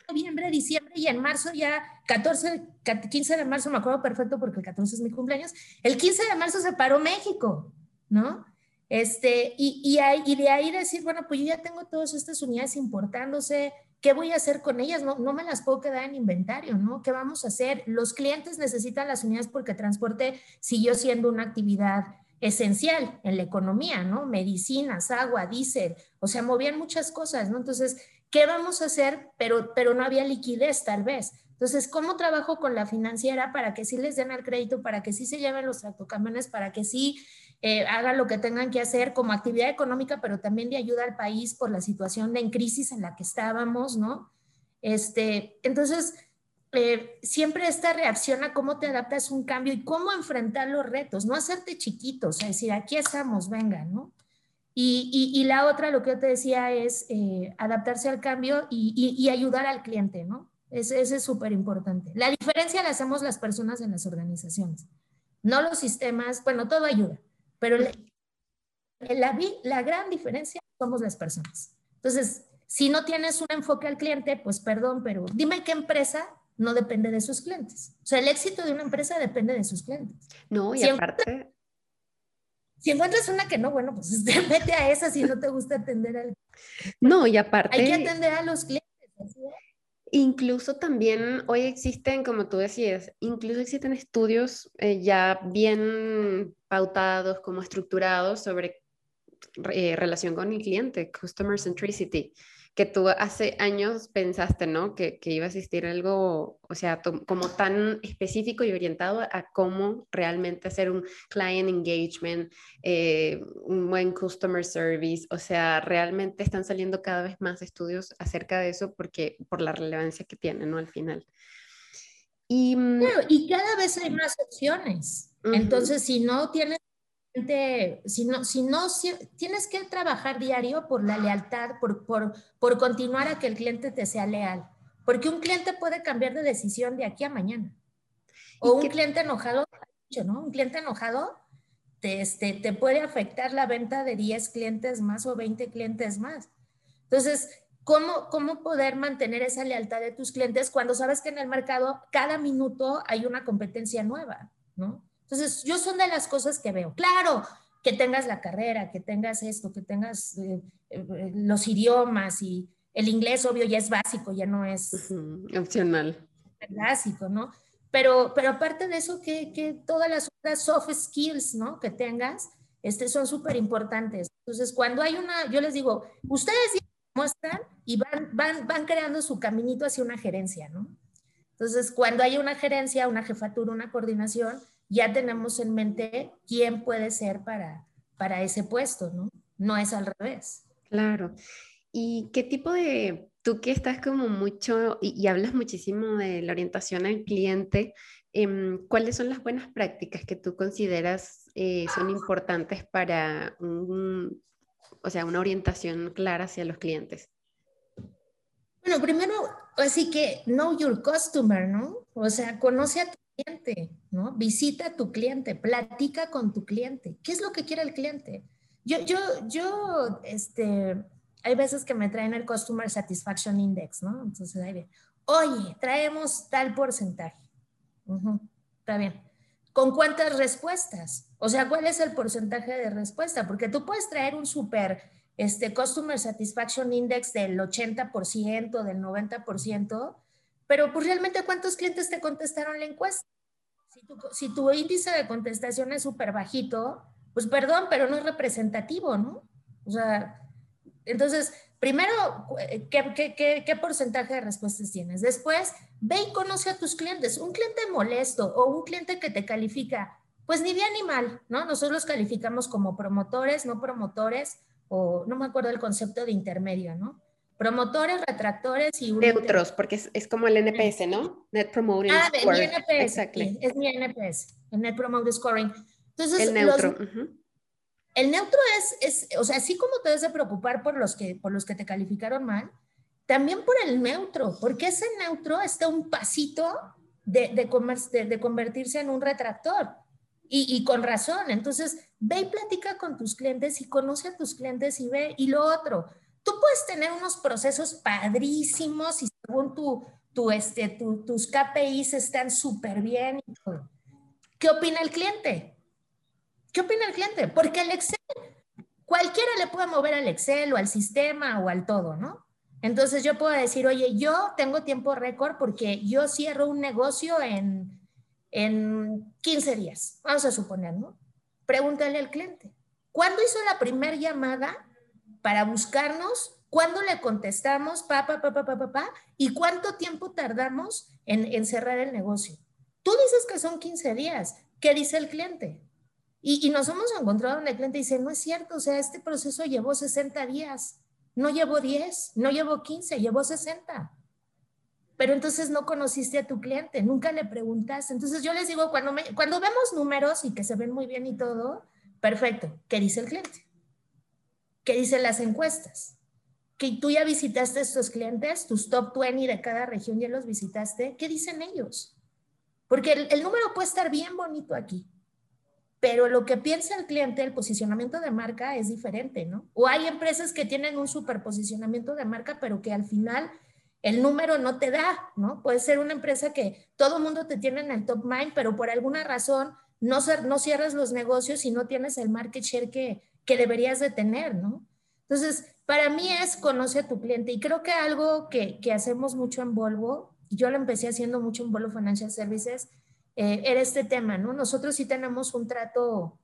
Noviembre, diciembre y en marzo ya 14, 15 de marzo, me acuerdo perfecto porque el 14 es mi cumpleaños, el 15 de marzo se paró México, ¿no? Este, y, y, de ahí decir, bueno, pues yo ya tengo todas estas unidades importándose, ¿Qué voy a hacer con ellas? No, no me las puedo quedar en inventario, ¿no? ¿Qué vamos a hacer? Los clientes necesitan las unidades porque transporte siguió siendo una actividad esencial en la economía, ¿no? Medicinas, agua, diésel, o sea, movían muchas cosas, ¿no? Entonces, ¿qué vamos a hacer? Pero, pero no había liquidez tal vez. Entonces, ¿cómo trabajo con la financiera para que sí les den el crédito, para que sí se lleven los tractocamiones, para que sí eh, hagan lo que tengan que hacer como actividad económica, pero también de ayuda al país por la situación en crisis en la que estábamos, ¿no? Este, entonces, eh, siempre esta reacción a cómo te adaptas a un cambio y cómo enfrentar los retos, no hacerte chiquitos, es decir, aquí estamos, venga, ¿no? Y, y, la otra, lo que yo te decía, es eh, adaptarse al cambio y, y, ayudar al cliente, ¿no? Ese, ese es súper importante. La diferencia la hacemos las personas en las organizaciones, no los sistemas, bueno, todo ayuda, pero la, la, la gran diferencia somos las personas. Entonces, si no tienes un enfoque al cliente, pues perdón, pero dime qué empresa no depende de sus clientes. O sea, el éxito de una empresa depende de sus clientes. No, y aparte... si encuentras una que no, bueno, pues vete a esa si no te gusta atender al... No, y aparte... Hay que atender a los clientes. Incluso también hoy existen, como tú decías, incluso existen estudios eh, ya bien pautados, como estructurados sobre eh, relación con el cliente, customer centricity que tú hace años pensaste, ¿no? Que, que iba a existir algo, o sea, como tan específico y orientado a cómo realmente hacer un client engagement, eh, un buen customer service, o sea, realmente están saliendo cada vez más estudios acerca de eso porque por la relevancia que tiene, ¿no? Al final. Y, mm, y cada vez hay más opciones. Entonces, si no tienes si no, si no, tienes que trabajar diario por la lealtad, por, por, por continuar a que el cliente te sea leal, porque un cliente puede cambiar de decisión de aquí a mañana. O un cliente enojado, ¿no? Un cliente enojado te, este, te puede afectar la venta de 10 clientes más o 20 clientes más. Entonces, ¿cómo, ¿cómo poder mantener esa lealtad de tus clientes cuando sabes que en el mercado cada minuto hay una competencia nueva, ¿no? Entonces, yo son de las cosas que veo. Claro, que tengas la carrera, que tengas esto, que tengas eh, eh, los idiomas y el inglés, obvio, ya es básico, ya no es opcional. Básico, ¿no? Pero, pero aparte de eso, que, que todas las otras soft skills, ¿no? Que tengas, este, son súper importantes. Entonces, cuando hay una, yo les digo, ustedes muestran y van, van, van creando su caminito hacia una gerencia, ¿no? Entonces, cuando hay una gerencia, una jefatura, una coordinación, ya tenemos en mente quién puede ser para, para ese puesto, ¿no? No es al revés. Claro. ¿Y qué tipo de, tú que estás como mucho y, hablas muchísimo de la orientación al cliente, em, ¿cuáles son las buenas prácticas que tú consideras eh, son importantes para un, o sea, una orientación clara hacia los clientes? Bueno, primero, así que know your customer, ¿no? O sea, conoce a tu cliente, ¿no? Visita a tu cliente, platica con tu cliente. ¿Qué es lo que quiere el cliente? Yo, yo, yo, este, hay veces que me traen el Customer Satisfaction Index, ¿no? Entonces, ahí bien, oye, traemos tal porcentaje. está bien. ¿Con cuántas respuestas? O sea, ¿cuál es el porcentaje de respuesta? Porque tú puedes traer un super este, Customer Satisfaction Index del 80%, del 90%, pero pues realmente cuántos clientes te contestaron la encuesta. Si tu, índice de contestación es súper bajito, pues perdón, pero no es representativo, ¿no? O sea, entonces, primero, ¿qué, qué, qué, porcentaje de respuestas tienes? Después, ve y conoce a tus clientes. Un cliente molesto o un cliente que te califica, pues ni bien ni mal, ¿no? Nosotros los calificamos como promotores, no promotores, o no me acuerdo el concepto de intermedio, ¿no? Promotores, retractores y... Neutros, porque es, como el NPS, ¿no? Net Promoting ah. Ah, mi NPS, es mi NPS, el Net Promoting Scoring. Entonces, el neutro. El neutro es, es, o sea, así como te debes de preocupar por los, que, por los que te calificaron mal, también por el neutro, porque ese neutro está un pasito de, de, de, convertirse en un retractor. Y, y, con razón. Entonces, ve y platica con tus clientes y conoce a tus clientes y ve. Y lo otro, tú puedes tener unos procesos padrísimos y según tu, tu, este, tus KPIs están súper bien. ¿Qué opina el cliente? ¿Qué opina el cliente? Porque el Excel, cualquiera le puede mover al Excel o al sistema o al todo, ¿no? Entonces yo puedo decir, oye, yo tengo tiempo récord porque yo cierro un negocio en, en 15 días, vamos a suponer, ¿no? Pregúntale al cliente. ¿Cuándo hizo la primera llamada para buscarnos? ¿Cuándo le contestamos? Pa, pa, pa, pa, pa, ¿Y cuánto tiempo tardamos en, cerrar el negocio? Tú dices que son 15 días. ¿Qué dice el cliente? Y, nos hemos encontrado donde el cliente dice, no es cierto, o sea, este proceso llevó 60 días, no llevó 10, no llevó 15, llevó 60 pero entonces no conociste a tu cliente, nunca le preguntaste. Entonces yo les digo, cuando, cuando vemos números y que se ven muy bien y todo, perfecto, ¿qué dice el cliente? ¿Qué dicen las encuestas? Que tú ya visitaste a estos clientes, tus top 20 de cada región ya los visitaste, ¿qué dicen ellos? Porque el, número puede estar bien bonito aquí, pero lo que piensa el cliente, el posicionamiento de marca es diferente, ¿no? O hay empresas que tienen un super posicionamiento de marca, pero que al final el número no te da, ¿no? Puede ser una empresa que todo mundo te tiene en el top mind, pero por alguna razón no, no cierras los negocios y no tienes el market share que, que deberías de tener, ¿no? Entonces, para mí es conoce a tu cliente y creo que algo que, que hacemos mucho en Volvo, yo lo empecé haciendo mucho en Volvo Financial Services, eh, era este tema, ¿no? Nosotros sí tenemos un trato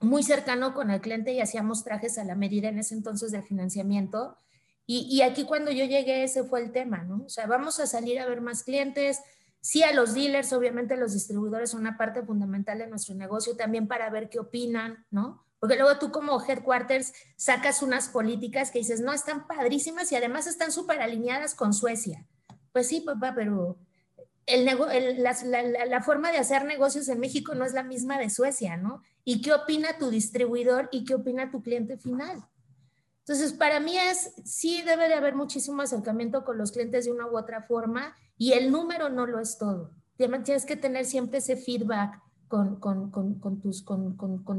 muy cercano con el cliente y hacíamos trajes a la medida en ese entonces de financiamiento y, aquí cuando yo llegué, ese fue el tema, ¿no? O sea, vamos a salir a ver más clientes, sí a los dealers, obviamente los distribuidores son una parte fundamental de nuestro negocio, también para ver qué opinan, ¿no? Porque luego tú como headquarters sacas unas políticas que dices, no, están padrísimas y además están súper alineadas con Suecia. Pues sí, papá, pero el, la, la, la, forma de hacer negocios en México no es la misma de Suecia, ¿no? ¿Y qué opina tu distribuidor y qué opina tu cliente final? Entonces, para mí es, sí debe de haber muchísimo acercamiento con los clientes de una u otra forma y el número no lo es todo. Tienes que tener siempre ese feedback con, con, con, con tus, con,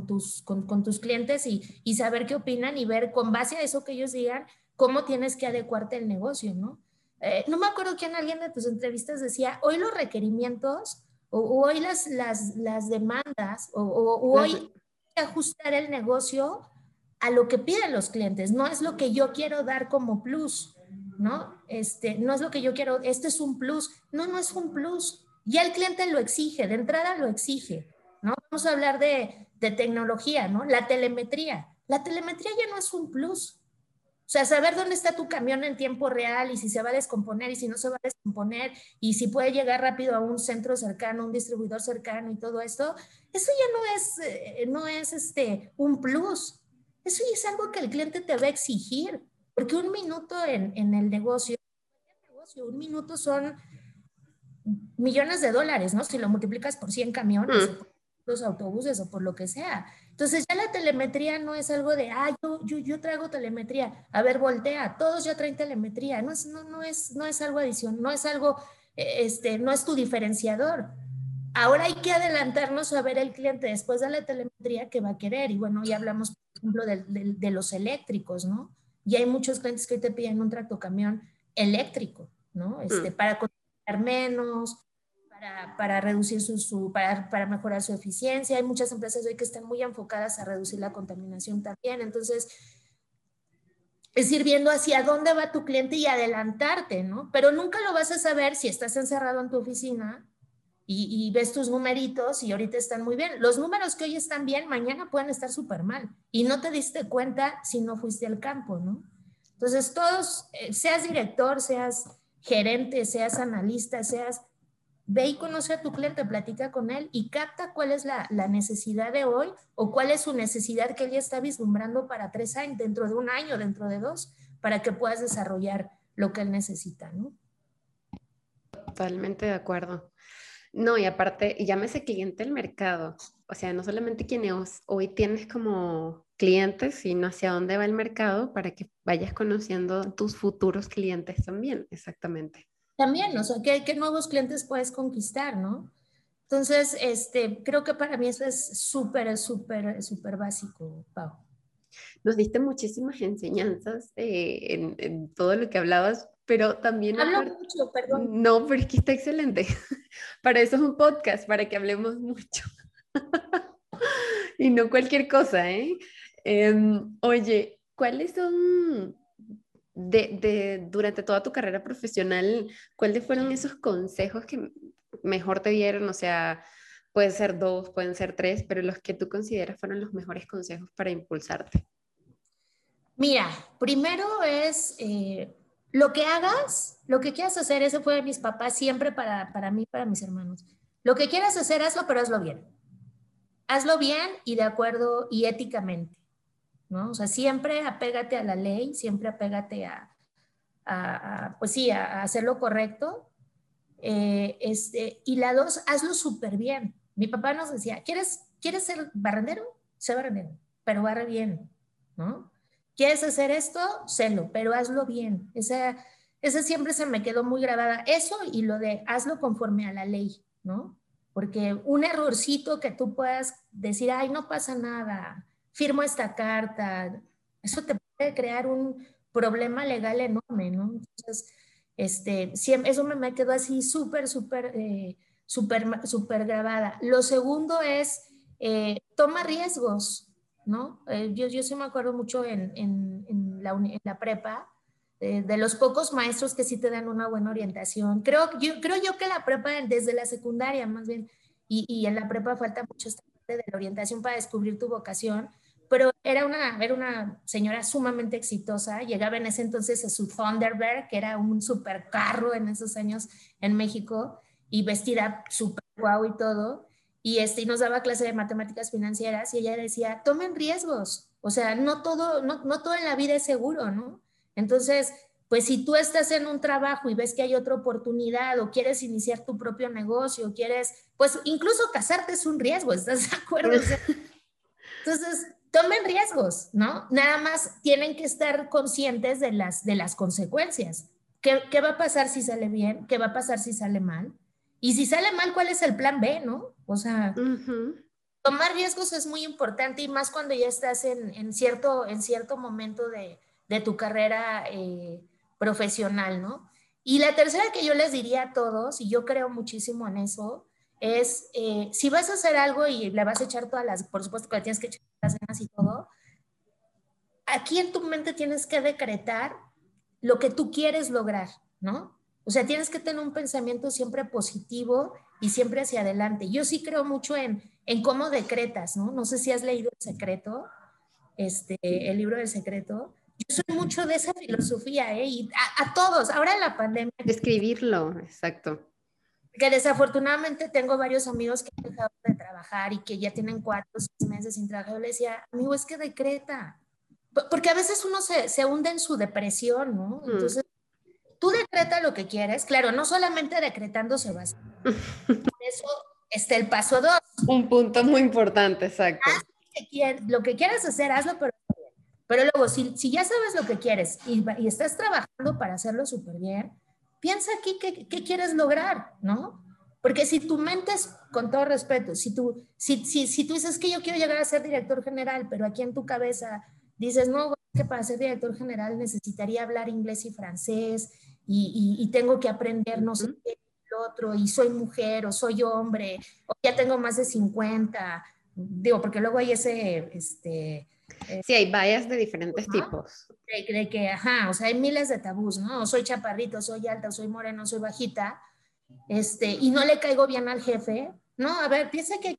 tus, con, tus clientes y, y, saber qué opinan y ver con base a eso que ellos digan cómo tienes que adecuarte el negocio, ¿no? Eh, no me acuerdo quién alguien de tus entrevistas decía, hoy los requerimientos o, hoy las, las, las demandas o, o hoy ajustar el negocio a lo que piden los clientes, no es lo que yo quiero dar como plus, ¿no? Este, no es lo que yo quiero, este es un plus, no, no es un plus, ya el cliente lo exige, de entrada lo exige, ¿no? Vamos a hablar de, de tecnología, ¿no? La telemetría, la telemetría ya no es un plus, o sea, saber dónde está tu camión en tiempo real y si se va a descomponer y si no se va a descomponer y si puede llegar rápido a un centro cercano, un distribuidor cercano y todo esto, eso ya no es, eh, no es este, un plus. Eso es algo que el cliente te va a exigir, porque un minuto en, el negocio, un minuto son millones de dólares, ¿no? Si lo multiplicas por 100 camiones, mm. los autobuses o por lo que sea. Entonces ya la telemetría no es algo de, ah, yo, yo, yo traigo telemetría, a ver, voltea, todos ya traen telemetría, no es, no, no es, no es algo adición, no es algo, eh, este, no es tu diferenciador. Ahora hay que adelantarnos a ver el cliente después de la telemetría que va a querer. Y bueno, ya hablamos ejemplo, de, los eléctricos, ¿no? Y hay muchos clientes que te piden un tractocamión eléctrico, ¿no? Este, mm. Para menos, para, para reducir su, su para, para, mejorar su eficiencia. Hay muchas empresas hoy que están muy enfocadas a reducir la contaminación también. Entonces, es ir viendo hacia dónde va tu cliente y adelantarte, ¿no? Pero nunca lo vas a saber si estás encerrado en tu oficina y, ves tus numeritos y ahorita están muy bien. Los números que hoy están bien, mañana pueden estar súper mal y no te diste cuenta si no fuiste al campo, ¿no? Entonces, todos, eh, seas director, seas gerente, seas analista, seas, ve y conoce a tu cliente, platica con él y capta cuál es la, la necesidad de hoy o cuál es su necesidad que él ya está vislumbrando para tres años, dentro de un año, dentro de dos, para que puedas desarrollar lo que él necesita, ¿no? Totalmente de acuerdo. No, y aparte, llámese cliente el mercado. O sea, no solamente quienes hoy tienes como clientes, sino hacia dónde va el mercado para que vayas conociendo tus futuros clientes también, exactamente. También, o sea, ¿qué, qué nuevos clientes puedes conquistar, no? Entonces, este, creo que para mí eso es súper, súper, súper básico, Pau. Nos diste muchísimas enseñanzas eh, en, en, todo lo que hablabas, pero también... Hablo mucho, perdón. No, pero es que está excelente. para eso es un podcast, para que hablemos mucho. y no cualquier cosa, ¿eh? Em, oye, ¿cuáles son, de, de, durante toda tu carrera profesional, cuáles fueron esos consejos que mejor te dieron? O sea, Pueden ser dos, pueden ser tres, pero los que tú consideras fueron los mejores consejos para impulsarte. Mira, primero es eh, lo que hagas, lo que quieras hacer, eso fue de mis papás siempre para, para mí, para mis hermanos. Lo que quieras hacer, hazlo, pero hazlo bien. Hazlo bien y de acuerdo y éticamente, ¿no? O sea, siempre apégate a la ley, siempre apégate a, a, pues sí, a, hacer lo correcto. Eh, este, y la dos, hazlo súper bien. Mi papá nos decía, ¿quieres, ¿quieres ser barrendero? Sé barrendero, pero barre bien, ¿no? ¿Quieres hacer esto? Sélo, pero hazlo bien. Esa, esa siempre se me quedó muy grabada. Eso y lo de hazlo conforme a la ley, ¿no? Porque un errorcito que tú puedas decir, ay, no pasa nada, firmo esta carta, eso te puede crear un problema legal enorme, ¿no? Entonces, este, eso me, quedó así súper, súper, eh, súper, súper grabada. Lo segundo es, eh, toma riesgos, ¿no? Eh, yo, yo sí me acuerdo mucho en, en, en, la, en la, prepa, de los pocos maestros que sí te dan una buena orientación. Creo yo, creo yo que la prepa, desde la secundaria más bien, y, en la prepa falta mucho esta parte de la orientación para descubrir tu vocación, pero era una, era una señora sumamente exitosa, llegaba en ese entonces a su Thunderbird, que era un super carro en esos años en México, y vestida súper guau y todo, y, este, y nos daba clase de matemáticas financieras y ella decía, tomen riesgos, o sea, no todo, no, no todo en la vida es seguro, ¿no? Entonces, pues si tú estás en un trabajo y ves que hay otra oportunidad o quieres iniciar tu propio negocio, quieres, pues incluso casarte es un riesgo, ¿estás de acuerdo? Entonces, tomen riesgos, ¿no? Nada más tienen que estar conscientes de las, de las consecuencias. ¿Qué, ¿Qué va a pasar si sale bien? ¿Qué va a pasar si sale mal? Y si sale mal, ¿cuál es el plan B, no? O sea, tomar riesgos es muy importante y más cuando ya estás en, en cierto, en cierto momento de, de tu carrera eh, profesional, ¿no? Y la tercera que yo les diría a todos, y yo creo muchísimo en eso, es eh, si vas a hacer algo y le vas a echar todas las, por supuesto que le tienes que echar las ganas y todo, aquí en tu mente tienes que decretar lo que tú quieres lograr, ¿no? O sea, tienes que tener un pensamiento siempre positivo y siempre hacia adelante. Yo sí creo mucho en, en cómo decretas, ¿no? No sé si has leído El Secreto, este, el libro del secreto. Yo soy mucho de esa filosofía, ¿eh? Y a, todos, ahora en la pandemia. Escribirlo, exacto. Que desafortunadamente tengo varios amigos que han dejado de trabajar y que ya tienen cuatro o seis meses sin trabajo. Yo le decía, amigo, es que decreta. Porque a veces uno se, se hunde en su depresión, ¿no? Mm. Entonces, Tú decreta lo que quieres, claro, no solamente decretando se va a Por eso está el paso dos. Un punto muy importante, exacto. lo que quieras hacer, hazlo, pero Pero luego, si, si ya sabes lo que quieres y, y estás trabajando para hacerlo súper bien, piensa aquí qué, qué, quieres lograr, ¿no? Porque si tu mente es, con todo respeto, si tú, si, si, si tú dices que yo quiero llegar a ser director general, pero aquí en tu cabeza dices, no, que para ser director general necesitaría hablar inglés y francés y, tengo que aprender no sé qué, el otro, y soy mujer o soy hombre, o ya tengo más de 50, digo, porque luego hay ese, este... Eh, sí, hay vallas de diferentes tipos. De, que, ajá, o sea, hay miles de tabús, ¿no? Soy chaparrito, soy alta, soy moreno, soy bajita, este, y no le caigo bien al jefe, no, a ver, piensa que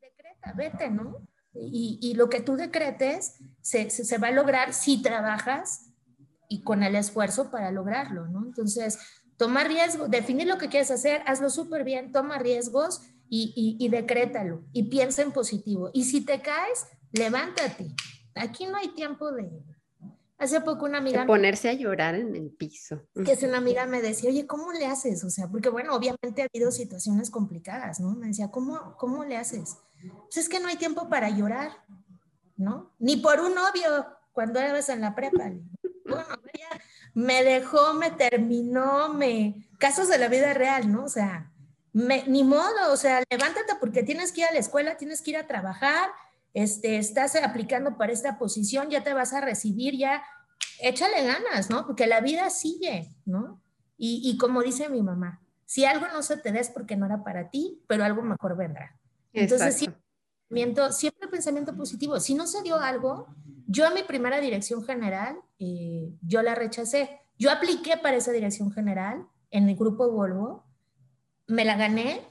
decreta, vete, ¿no? Y, y, lo que tú decretes se, se, se, va a lograr si trabajas y con el esfuerzo para lograrlo, ¿no? Entonces, tomar riesgo, definir lo que quieres hacer, hazlo súper bien, toma riesgos y, y, y, decrétalo y piensa en positivo. Y si te caes, levántate. Aquí no hay tiempo de... Hace poco una amiga... De ponerse a llorar en el piso. Que es una amiga me decía, oye, ¿cómo le haces? O sea, porque bueno, obviamente ha habido situaciones complicadas, ¿no? Me decía, ¿cómo, cómo le haces? Pues es que no hay tiempo para llorar, ¿no? Ni por un novio cuando eras en la prepa bueno, ella me dejó, me terminó, me... Casos de la vida real, ¿no? O sea, ni modo, o sea, levántate porque tienes que ir a la escuela, tienes que ir a trabajar, este, estás aplicando para esta posición, ya te vas a recibir, ya échale ganas, ¿no? Porque la vida sigue, ¿no? Y, y como dice mi mamá, si algo no se te da es porque no era para ti, pero algo mejor vendrá. Entonces, siempre, siempre pensamiento positivo. Si no se dio algo, yo a mi primera dirección general, eh, yo la rechacé. Yo apliqué para esa dirección general en el grupo Volvo, me la gané,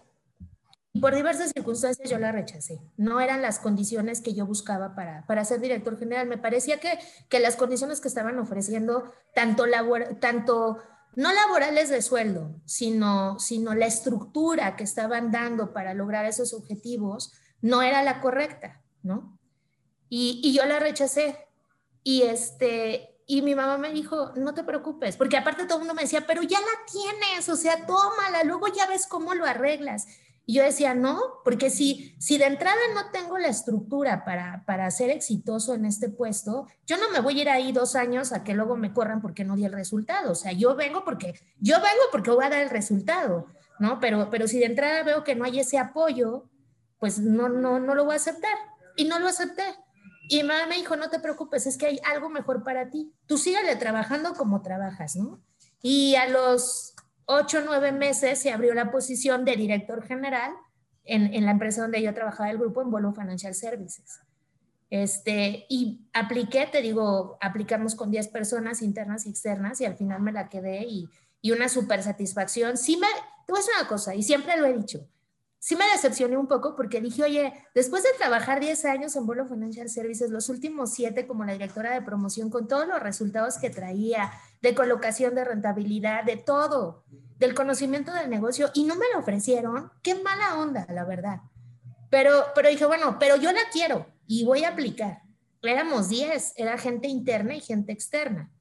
Por diversas circunstancias yo la rechacé. No eran las condiciones que yo buscaba para, para ser director general. Me parecía que, que las condiciones que estaban ofreciendo, tanto, labor, tanto no laborales de sueldo, sino, sino la estructura que estaban dando para lograr esos objetivos, no era la correcta, ¿no? Y, y yo la rechacé. Y, este, y mi mamá me dijo, no te preocupes, porque aparte todo el mundo me decía, pero ya la tienes, o sea, tómala, luego ya ves cómo lo arreglas. Y yo decía, no, porque si, si de entrada no tengo la estructura para, para ser exitoso en este puesto, yo no me voy a ir ahí dos años a que luego me corran porque no di el resultado. O sea, yo vengo porque, yo vengo porque voy a dar el resultado, ¿no? Pero, pero si de entrada veo que no hay ese apoyo, pues no, no, no lo voy a aceptar. Y no lo acepté. Y mi mamá me dijo, no te preocupes, es que hay algo mejor para ti. Tú sígale trabajando como trabajas, ¿no? Y a los ocho nueve meses se abrió la posición de director general en, en, la empresa donde yo trabajaba el grupo en Volvo Financial Services. Este, y apliqué, te digo, aplicamos con 10 personas internas y externas y al final me la quedé y, y una súper satisfacción. Sí me, te voy a una cosa y siempre lo he dicho, sí me decepcioné un poco porque dije, oye, después de trabajar 10 años en Volvo Financial Services, los últimos 7 como la directora de promoción, con todos los resultados que traía, de colocación, de rentabilidad, de todo, del conocimiento del negocio, y no me lo ofrecieron, qué mala onda, la verdad. Pero, pero dije, bueno, pero yo la quiero y voy a aplicar. Éramos 10, era gente interna y gente externa.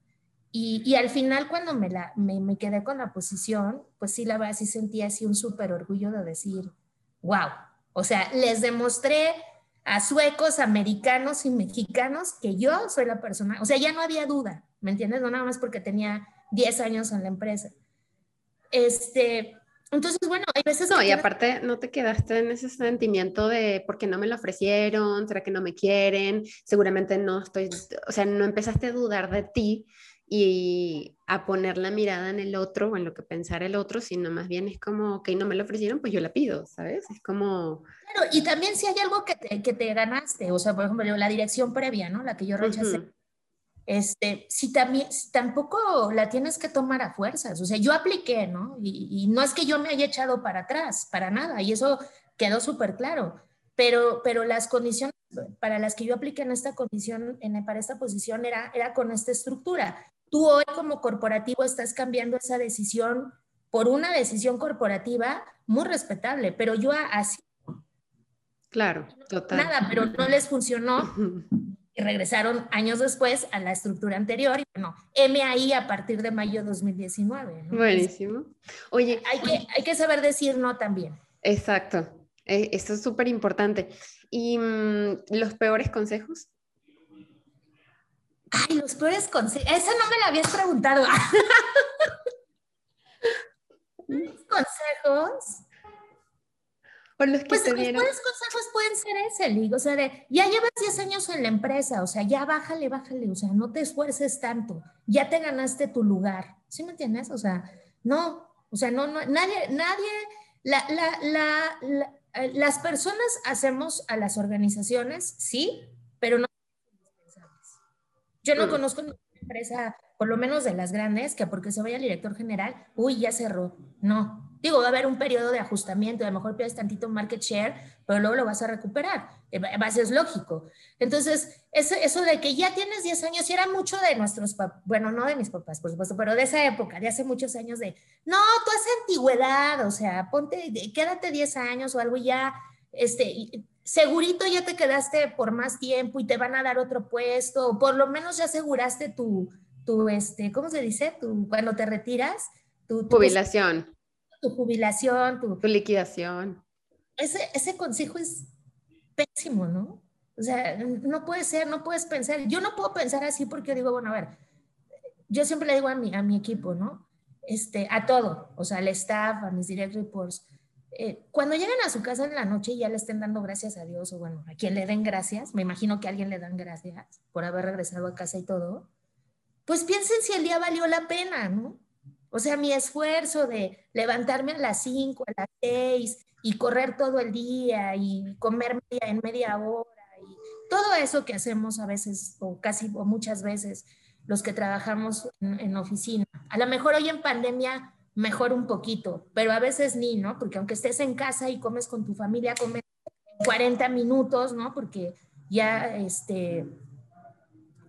Y, y, al final cuando me, la, me, me, quedé con la posición, pues sí, la verdad sí sentía así un súper orgullo de decir, wow. O sea, les demostré a suecos, americanos y mexicanos que yo soy la persona, o sea, ya no había duda, ¿me entiendes? No nada más porque tenía 10 años en la empresa. Este, entonces, bueno, hay veces... No, y aparte no te quedaste en ese sentimiento de por qué no me lo ofrecieron, será que no me quieren, seguramente no estoy, o sea, no empezaste a dudar de ti, y a poner la mirada en el otro o en lo que pensar el otro, sino más bien es como, que no me lo ofrecieron, pues yo la pido, ¿sabes? Es como... Claro, y también si hay algo que te, que te ganaste, o sea, por ejemplo, la dirección previa, ¿no? La que yo rechacé. Este, si también, tampoco la tienes que tomar a fuerzas, o sea, yo apliqué, ¿no? Y, y no es que yo me haya echado para atrás, para nada, y eso quedó súper claro, pero, pero las condiciones para las que yo apliqué en esta condición, en, para esta posición, era, era con esta estructura. Tú hoy como corporativo estás cambiando esa decisión por una decisión corporativa muy respetable, pero yo así. Claro, total. Nada, pero no les funcionó y regresaron años después a la estructura anterior y bueno, MAI a partir de mayo de 2019. Buenísimo. Oye, hay que, hay que saber decir no también. Exacto, e, esto es súper importante. ¿Y mm, los peores consejos? Ay, los peores consejos. Esa no me la habías preguntado. consejos. Por los que pues te los dieron. peores consejos pueden ser ese. O sea, de ya llevas 10 años en la empresa, o sea, ya bájale, bájale, o sea, no te esfuerces tanto, ya te ganaste tu lugar. ¿Sí me entiendes? O sea, no, o sea, no, no, nadie, nadie, la, la, la, las personas hacemos a las organizaciones, sí, pero no yo no conozco ninguna empresa, por lo menos de las grandes, que porque se vaya el director general, uy, ya cerró. No. Digo, va a haber un periodo de ajustamiento, a lo mejor pierdes tantito market share, pero luego lo vas a recuperar. Eso es lógico. Entonces, eso, eso de que ya tienes 10 años, y era mucho de nuestros papás, bueno, no de mis papás, por supuesto, pero de esa época, de hace muchos años, de, no, tú haces antigüedad, o sea, ponte, quédate 10 años o algo y ya, este, segurito ya te quedaste por más tiempo y te van a dar otro puesto, o por lo menos ya aseguraste tu, tu este, ¿cómo se dice? Tu, cuando te retiras, tu, jubilación. Tu jubilación, tu, tu liquidación. Ese, ese consejo es pésimo, ¿no? O sea, no puede ser, no puedes pensar. Yo no puedo pensar así porque digo, bueno, a ver, yo siempre le digo a mi, a mi equipo, ¿no? Este, a todo, o sea, al staff, a mis direct reports, eh, cuando llegan a su casa en la noche y ya le estén dando gracias a Dios o bueno, a quien le den gracias, me imagino que a alguien le dan gracias por haber regresado a casa y todo, pues piensen si el día valió la pena, ¿no? O sea, mi esfuerzo de levantarme a las 5, a las 6 y correr todo el día y comer media, en media hora y todo eso que hacemos a veces o casi o muchas veces los que trabajamos en, en oficina. A lo mejor hoy en pandemia mejor un poquito, pero a veces ni, ¿no? Porque aunque estés en casa y comes con tu familia, comes 40 minutos, ¿no? Porque ya este,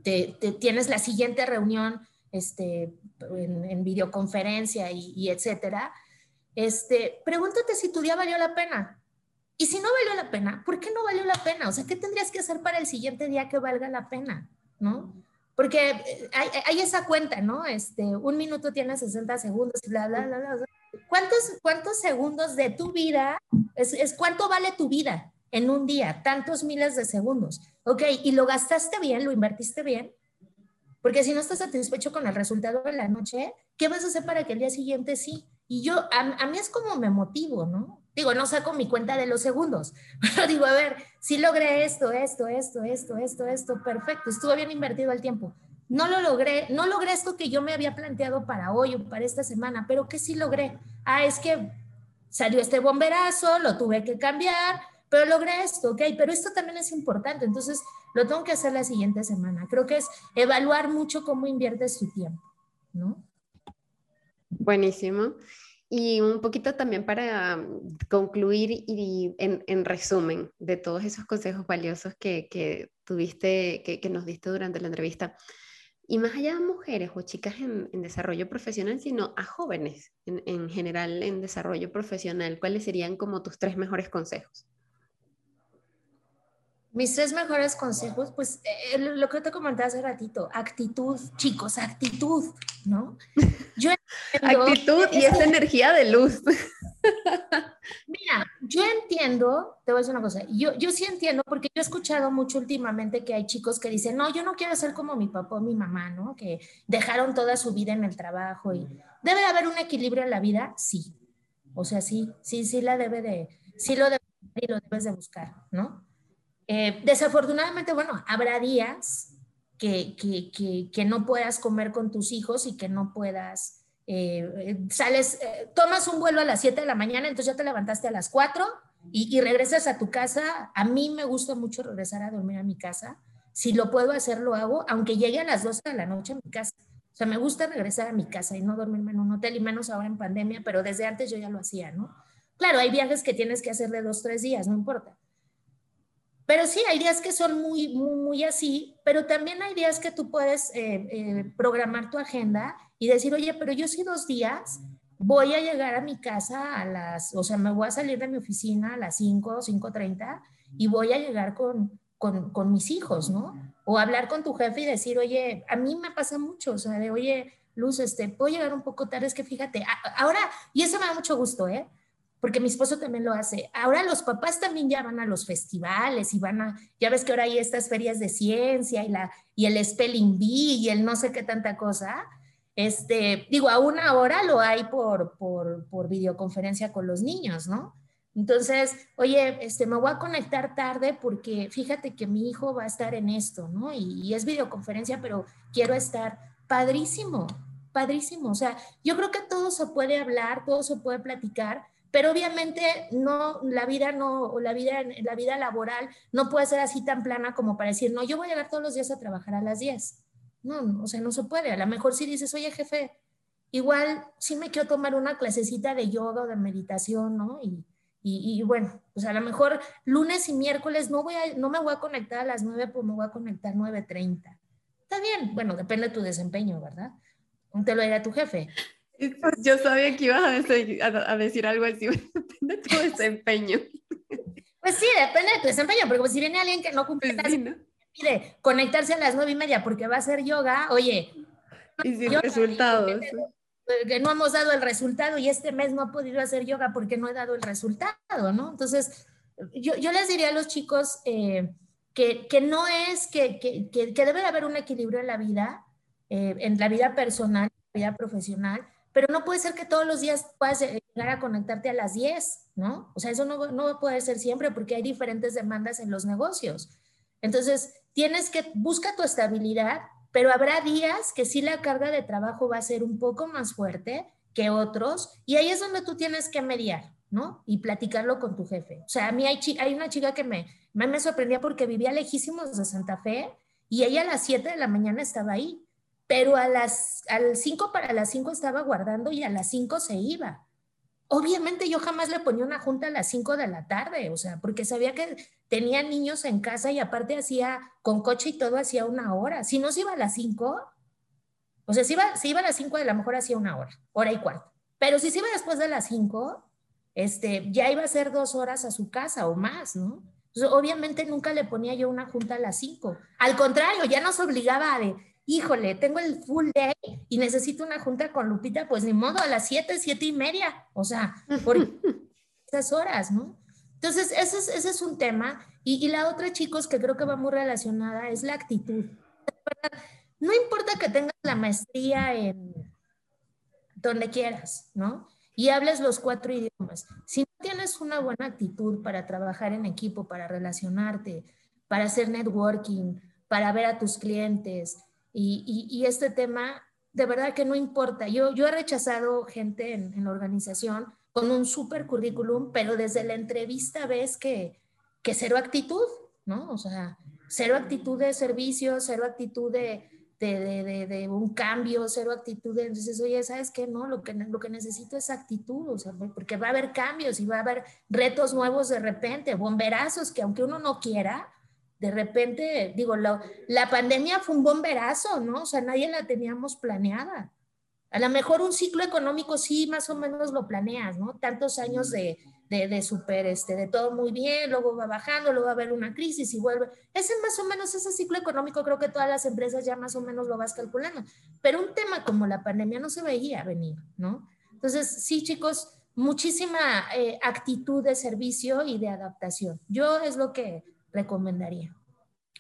te, tienes la siguiente reunión este, en, videoconferencia y, y, etcétera. Este, pregúntate si tu día valió la pena. Y si no valió la pena, ¿por qué no valió la pena? O sea, ¿qué tendrías que hacer para el siguiente día que valga la pena? ¿No? Porque eh, hay, esa cuenta, ¿no? Este, un minuto tiene 60 segundos, bla, bla, bla, bla. ¿Cuántos, cuántos segundos de tu vida, es, es cuánto vale tu vida en un día? Tantos miles de segundos. Ok, ¿y lo gastaste bien? ¿Lo invertiste bien? Porque si no estás satisfecho con el resultado de la noche, ¿qué vas a hacer para que el día siguiente sí? Y yo, a, mí es como me motivo, ¿no? Digo, no saco mi cuenta de los segundos, pero digo, a ver, si logré esto, esto, esto, esto, esto, esto, perfecto, estuvo bien invertido el tiempo. No lo logré, no logré esto que yo me había planteado para hoy o para esta semana, pero que sí logré. Ah, es que salió este bomberazo, lo tuve que cambiar, pero logré esto, ok, pero esto también es importante, entonces lo tengo que hacer la siguiente semana. Creo que es evaluar mucho cómo inviertes tu tiempo, ¿no? Buenísimo. Y un poquito también para mm, concluir y en, resumen de todos esos consejos valiosos que, tuviste, que, nos diste durante la entrevista. Y más allá de mujeres o chicas en, desarrollo profesional, sino a jóvenes en, en general en desarrollo profesional, ¿cuáles serían como tus tres mejores consejos? Mis tres mejores consejos, pues eh, lo que te comentaba hace ratito, actitud, chicos, actitud, ¿no? Yo actitud y esa energía de luz. Mira, yo entiendo, te voy a decir una cosa, yo, yo sí entiendo porque yo he escuchado mucho últimamente que hay chicos que dicen, no, yo no quiero ser como mi papá o mi mamá, ¿no? Que dejaron toda su vida en el trabajo y debe haber un equilibrio en la vida, sí. O sea, sí, sí, sí la debe de, sí lo debe y lo debes de buscar, ¿no? Eh, desafortunadamente, bueno, habrá días que, que, que, no puedas comer con tus hijos y que no puedas, eh, sales, eh, tomas un vuelo a las 7 de la mañana, entonces ya te levantaste a las 4 y, y, regresas a tu casa. A mí me gusta mucho regresar a dormir a mi casa. Si lo puedo hacer, lo hago, aunque llegue a las 12 de la noche a mi casa. O sea, me gusta regresar a mi casa y no dormirme en un hotel, y menos ahora en pandemia, pero desde antes yo ya lo hacía, ¿no? Claro, hay viajes que tienes que hacer de dos, tres días, no importa pero sí, hay días que son muy, muy, así, pero también hay días que tú puedes eh, eh, programar tu agenda y decir, oye, pero yo sí dos días voy a llegar a mi casa a las, o sea, me voy a salir de mi oficina a las 5, 5.30 y voy a llegar con, con, con, mis hijos, ¿no? O hablar con tu jefe y decir, oye, a mí me pasa mucho, o sea, de, oye, Luz, este, puedo llegar un poco tarde, es que fíjate, ahora, y eso me da mucho gusto, ¿eh? Porque mi esposo también lo hace. Ahora los papás también ya van a los festivales y van a, ya ves que ahora hay estas ferias de ciencia y, la, y el Spelling Bee y el no sé qué tanta cosa. Este, digo, a una hora lo hay por, por, por videoconferencia con los niños, ¿no? Entonces, oye, este, me voy a conectar tarde porque fíjate que mi hijo va a estar en esto, ¿no? Y, y es videoconferencia, pero quiero estar padrísimo, padrísimo. O sea, yo creo que todo se puede hablar, todo se puede platicar, pero obviamente no, la vida no, la vida, la vida laboral no puede ser así tan plana como para decir, no, yo voy a llegar todos los días a trabajar a las 10. No, o sea, no se puede. A lo mejor si dices, oye, jefe, igual sí me quiero tomar una clasecita de yoga o de meditación, ¿no? Y, y, bueno, pues a lo mejor lunes y miércoles no, voy a, no me voy a conectar a las 9, pues me voy a conectar a 9.30. Está bien, bueno, depende de tu desempeño, ¿verdad? Te lo dirá tu jefe. Pues yo sabía que ibas a decir, algo así, depende de tu desempeño. Pues sí, depende de tu desempeño, porque pues si viene alguien que no cumple pues pide conectarse a las nueve y media porque va a hacer yoga, oye. Y sin resultados. Que no hemos dado el resultado y este mes no ha podido hacer yoga porque no he dado el resultado, ¿no? Entonces, yo, yo les diría a los chicos eh, que, que, no es, que, que, que, debe haber un equilibrio en la vida, eh, en la vida personal, en la vida profesional, pero no puede ser que todos los días puedas llegar a conectarte a las 10, ¿no? O sea, eso no, no va a poder ser siempre porque hay diferentes demandas en los negocios. Entonces, tienes que, busca tu estabilidad, pero habrá días que sí la carga de trabajo va a ser un poco más fuerte que otros, y ahí es donde tú tienes que mediar, ¿no? Y platicarlo con tu jefe. O sea, a mí hay, hay una chica que me, me, sorprendía porque vivía lejísimos de Santa Fe y ella a las 7 de la mañana estaba ahí pero a las al 5 para las 5 estaba guardando y a las 5 se iba. Obviamente yo jamás le ponía una junta a las 5 de la tarde, o sea, porque sabía que tenía niños en casa y aparte hacía con coche y todo hacía una hora. Si no se iba a las 5, o sea, si iba, si iba a las 5 de la mejor hacía una hora, hora y cuarto. Pero si se iba después de las 5, este, ya iba a ser dos horas a su casa o más, ¿no? obviamente nunca le ponía yo una junta a las 5. Al contrario, ya nos obligaba a híjole, tengo el full day y necesito una junta con Lupita, pues ni modo, a las 7, 7 y media. O sea, por esas horas, ¿no? Entonces, ese es, ese es un tema. Y, y, la otra, chicos, que creo que va muy relacionada, es la actitud. No importa que tengas la maestría en donde quieras, ¿no? Y hables los cuatro idiomas. Si no tienes una buena actitud para trabajar en equipo, para relacionarte, para hacer networking, para ver a tus clientes, y, este tema, de verdad que no importa. Yo, yo he rechazado gente en, la organización con un super currículum, pero desde la entrevista ves que, que cero actitud, ¿no? O sea, cero actitud de servicio, cero actitud de, de, de, de, un cambio, cero actitud. Entonces, oye, ¿sabes qué? No, lo que, lo que necesito es actitud, o sea, porque va a haber cambios y va a haber retos nuevos de repente, bomberazos que aunque uno no quiera, de repente, digo, la, la pandemia fue un bomberazo, ¿no? O sea, nadie la teníamos planeada. A lo mejor un ciclo económico sí, más o menos lo planeas, ¿no? Tantos años de, de, de super, este, de todo muy bien, luego va bajando, luego va a haber una crisis y vuelve. Ese más o menos, ese ciclo económico creo que todas las empresas ya más o menos lo vas calculando. Pero un tema como la pandemia no se veía venir, ¿no? Entonces, sí, chicos, muchísima eh, actitud de servicio y de adaptación. Yo es lo que recomendaría.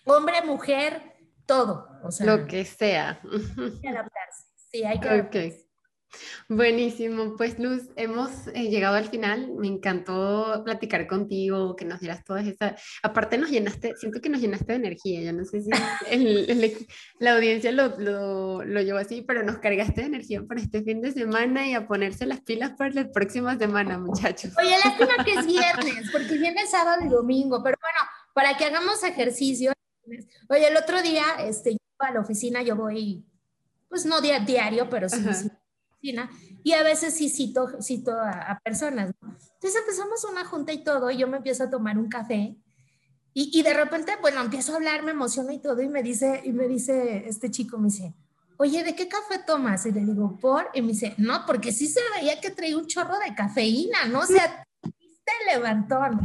Hombre, mujer, todo. O sea, lo que sea. Hay que adaptarse. Sí, hay que adaptarse. Buenísimo, pues Luz, hemos eh, llegado al final. Me encantó platicar contigo, que nos dieras todas esas. Aparte, nos llenaste, siento que nos llenaste de energía. Ya no sé si la audiencia lo, lo, lo, llevó así, pero nos cargaste de energía para este fin de semana y a ponerse las pilas para la próxima semana, muchachos. Oye, lástima que es viernes, porque viene sábado y domingo, pero bueno, para que hagamos ejercicio. Oye, el otro día, este, yo a la oficina, yo voy, pues no diario, pero sí, sí y a veces sí cito, cito a, personas. Entonces empezamos una junta y todo, y yo me empiezo a tomar un café y, y, de repente, bueno, empiezo a hablar, me emociono y todo, y me dice, y me dice este chico, me dice, oye, ¿de qué café tomas? Y le digo, ¿por? Y me dice, no, porque sí se veía que traía un chorro de cafeína, ¿no? O sea, te levantón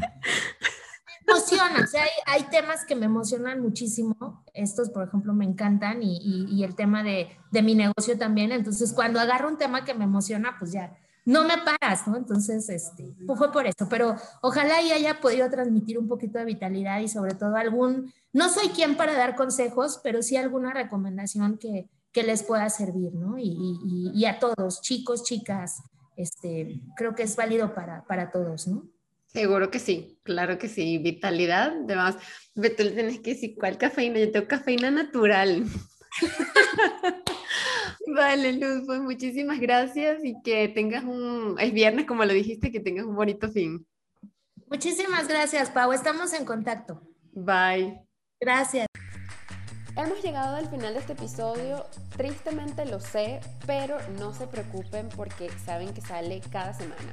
emociona, o sea, hay, temas que me emocionan muchísimo, estos, por ejemplo, me encantan y, el tema de, mi negocio también, entonces cuando agarro un tema que me emociona, pues ya, no me paras, ¿no? Entonces, este, fue por eso, pero ojalá y haya podido transmitir un poquito de vitalidad y sobre todo algún, no soy quien para dar consejos, pero sí alguna recomendación que, les pueda servir, ¿no? Y, a todos, chicos, chicas, este, creo que es válido para todos, ¿no? Seguro que sí, claro que sí. Vitalidad, además, tú tienes que decir cuál cafeína. Yo tengo cafeína natural. vale, Luz, pues muchísimas gracias y que tengas un, es viernes como lo dijiste, que tengas un bonito fin. Muchísimas gracias, Pau. Estamos en contacto. Bye. Gracias. Hemos llegado al final de este episodio, tristemente lo sé, pero no se preocupen porque saben que sale cada semana.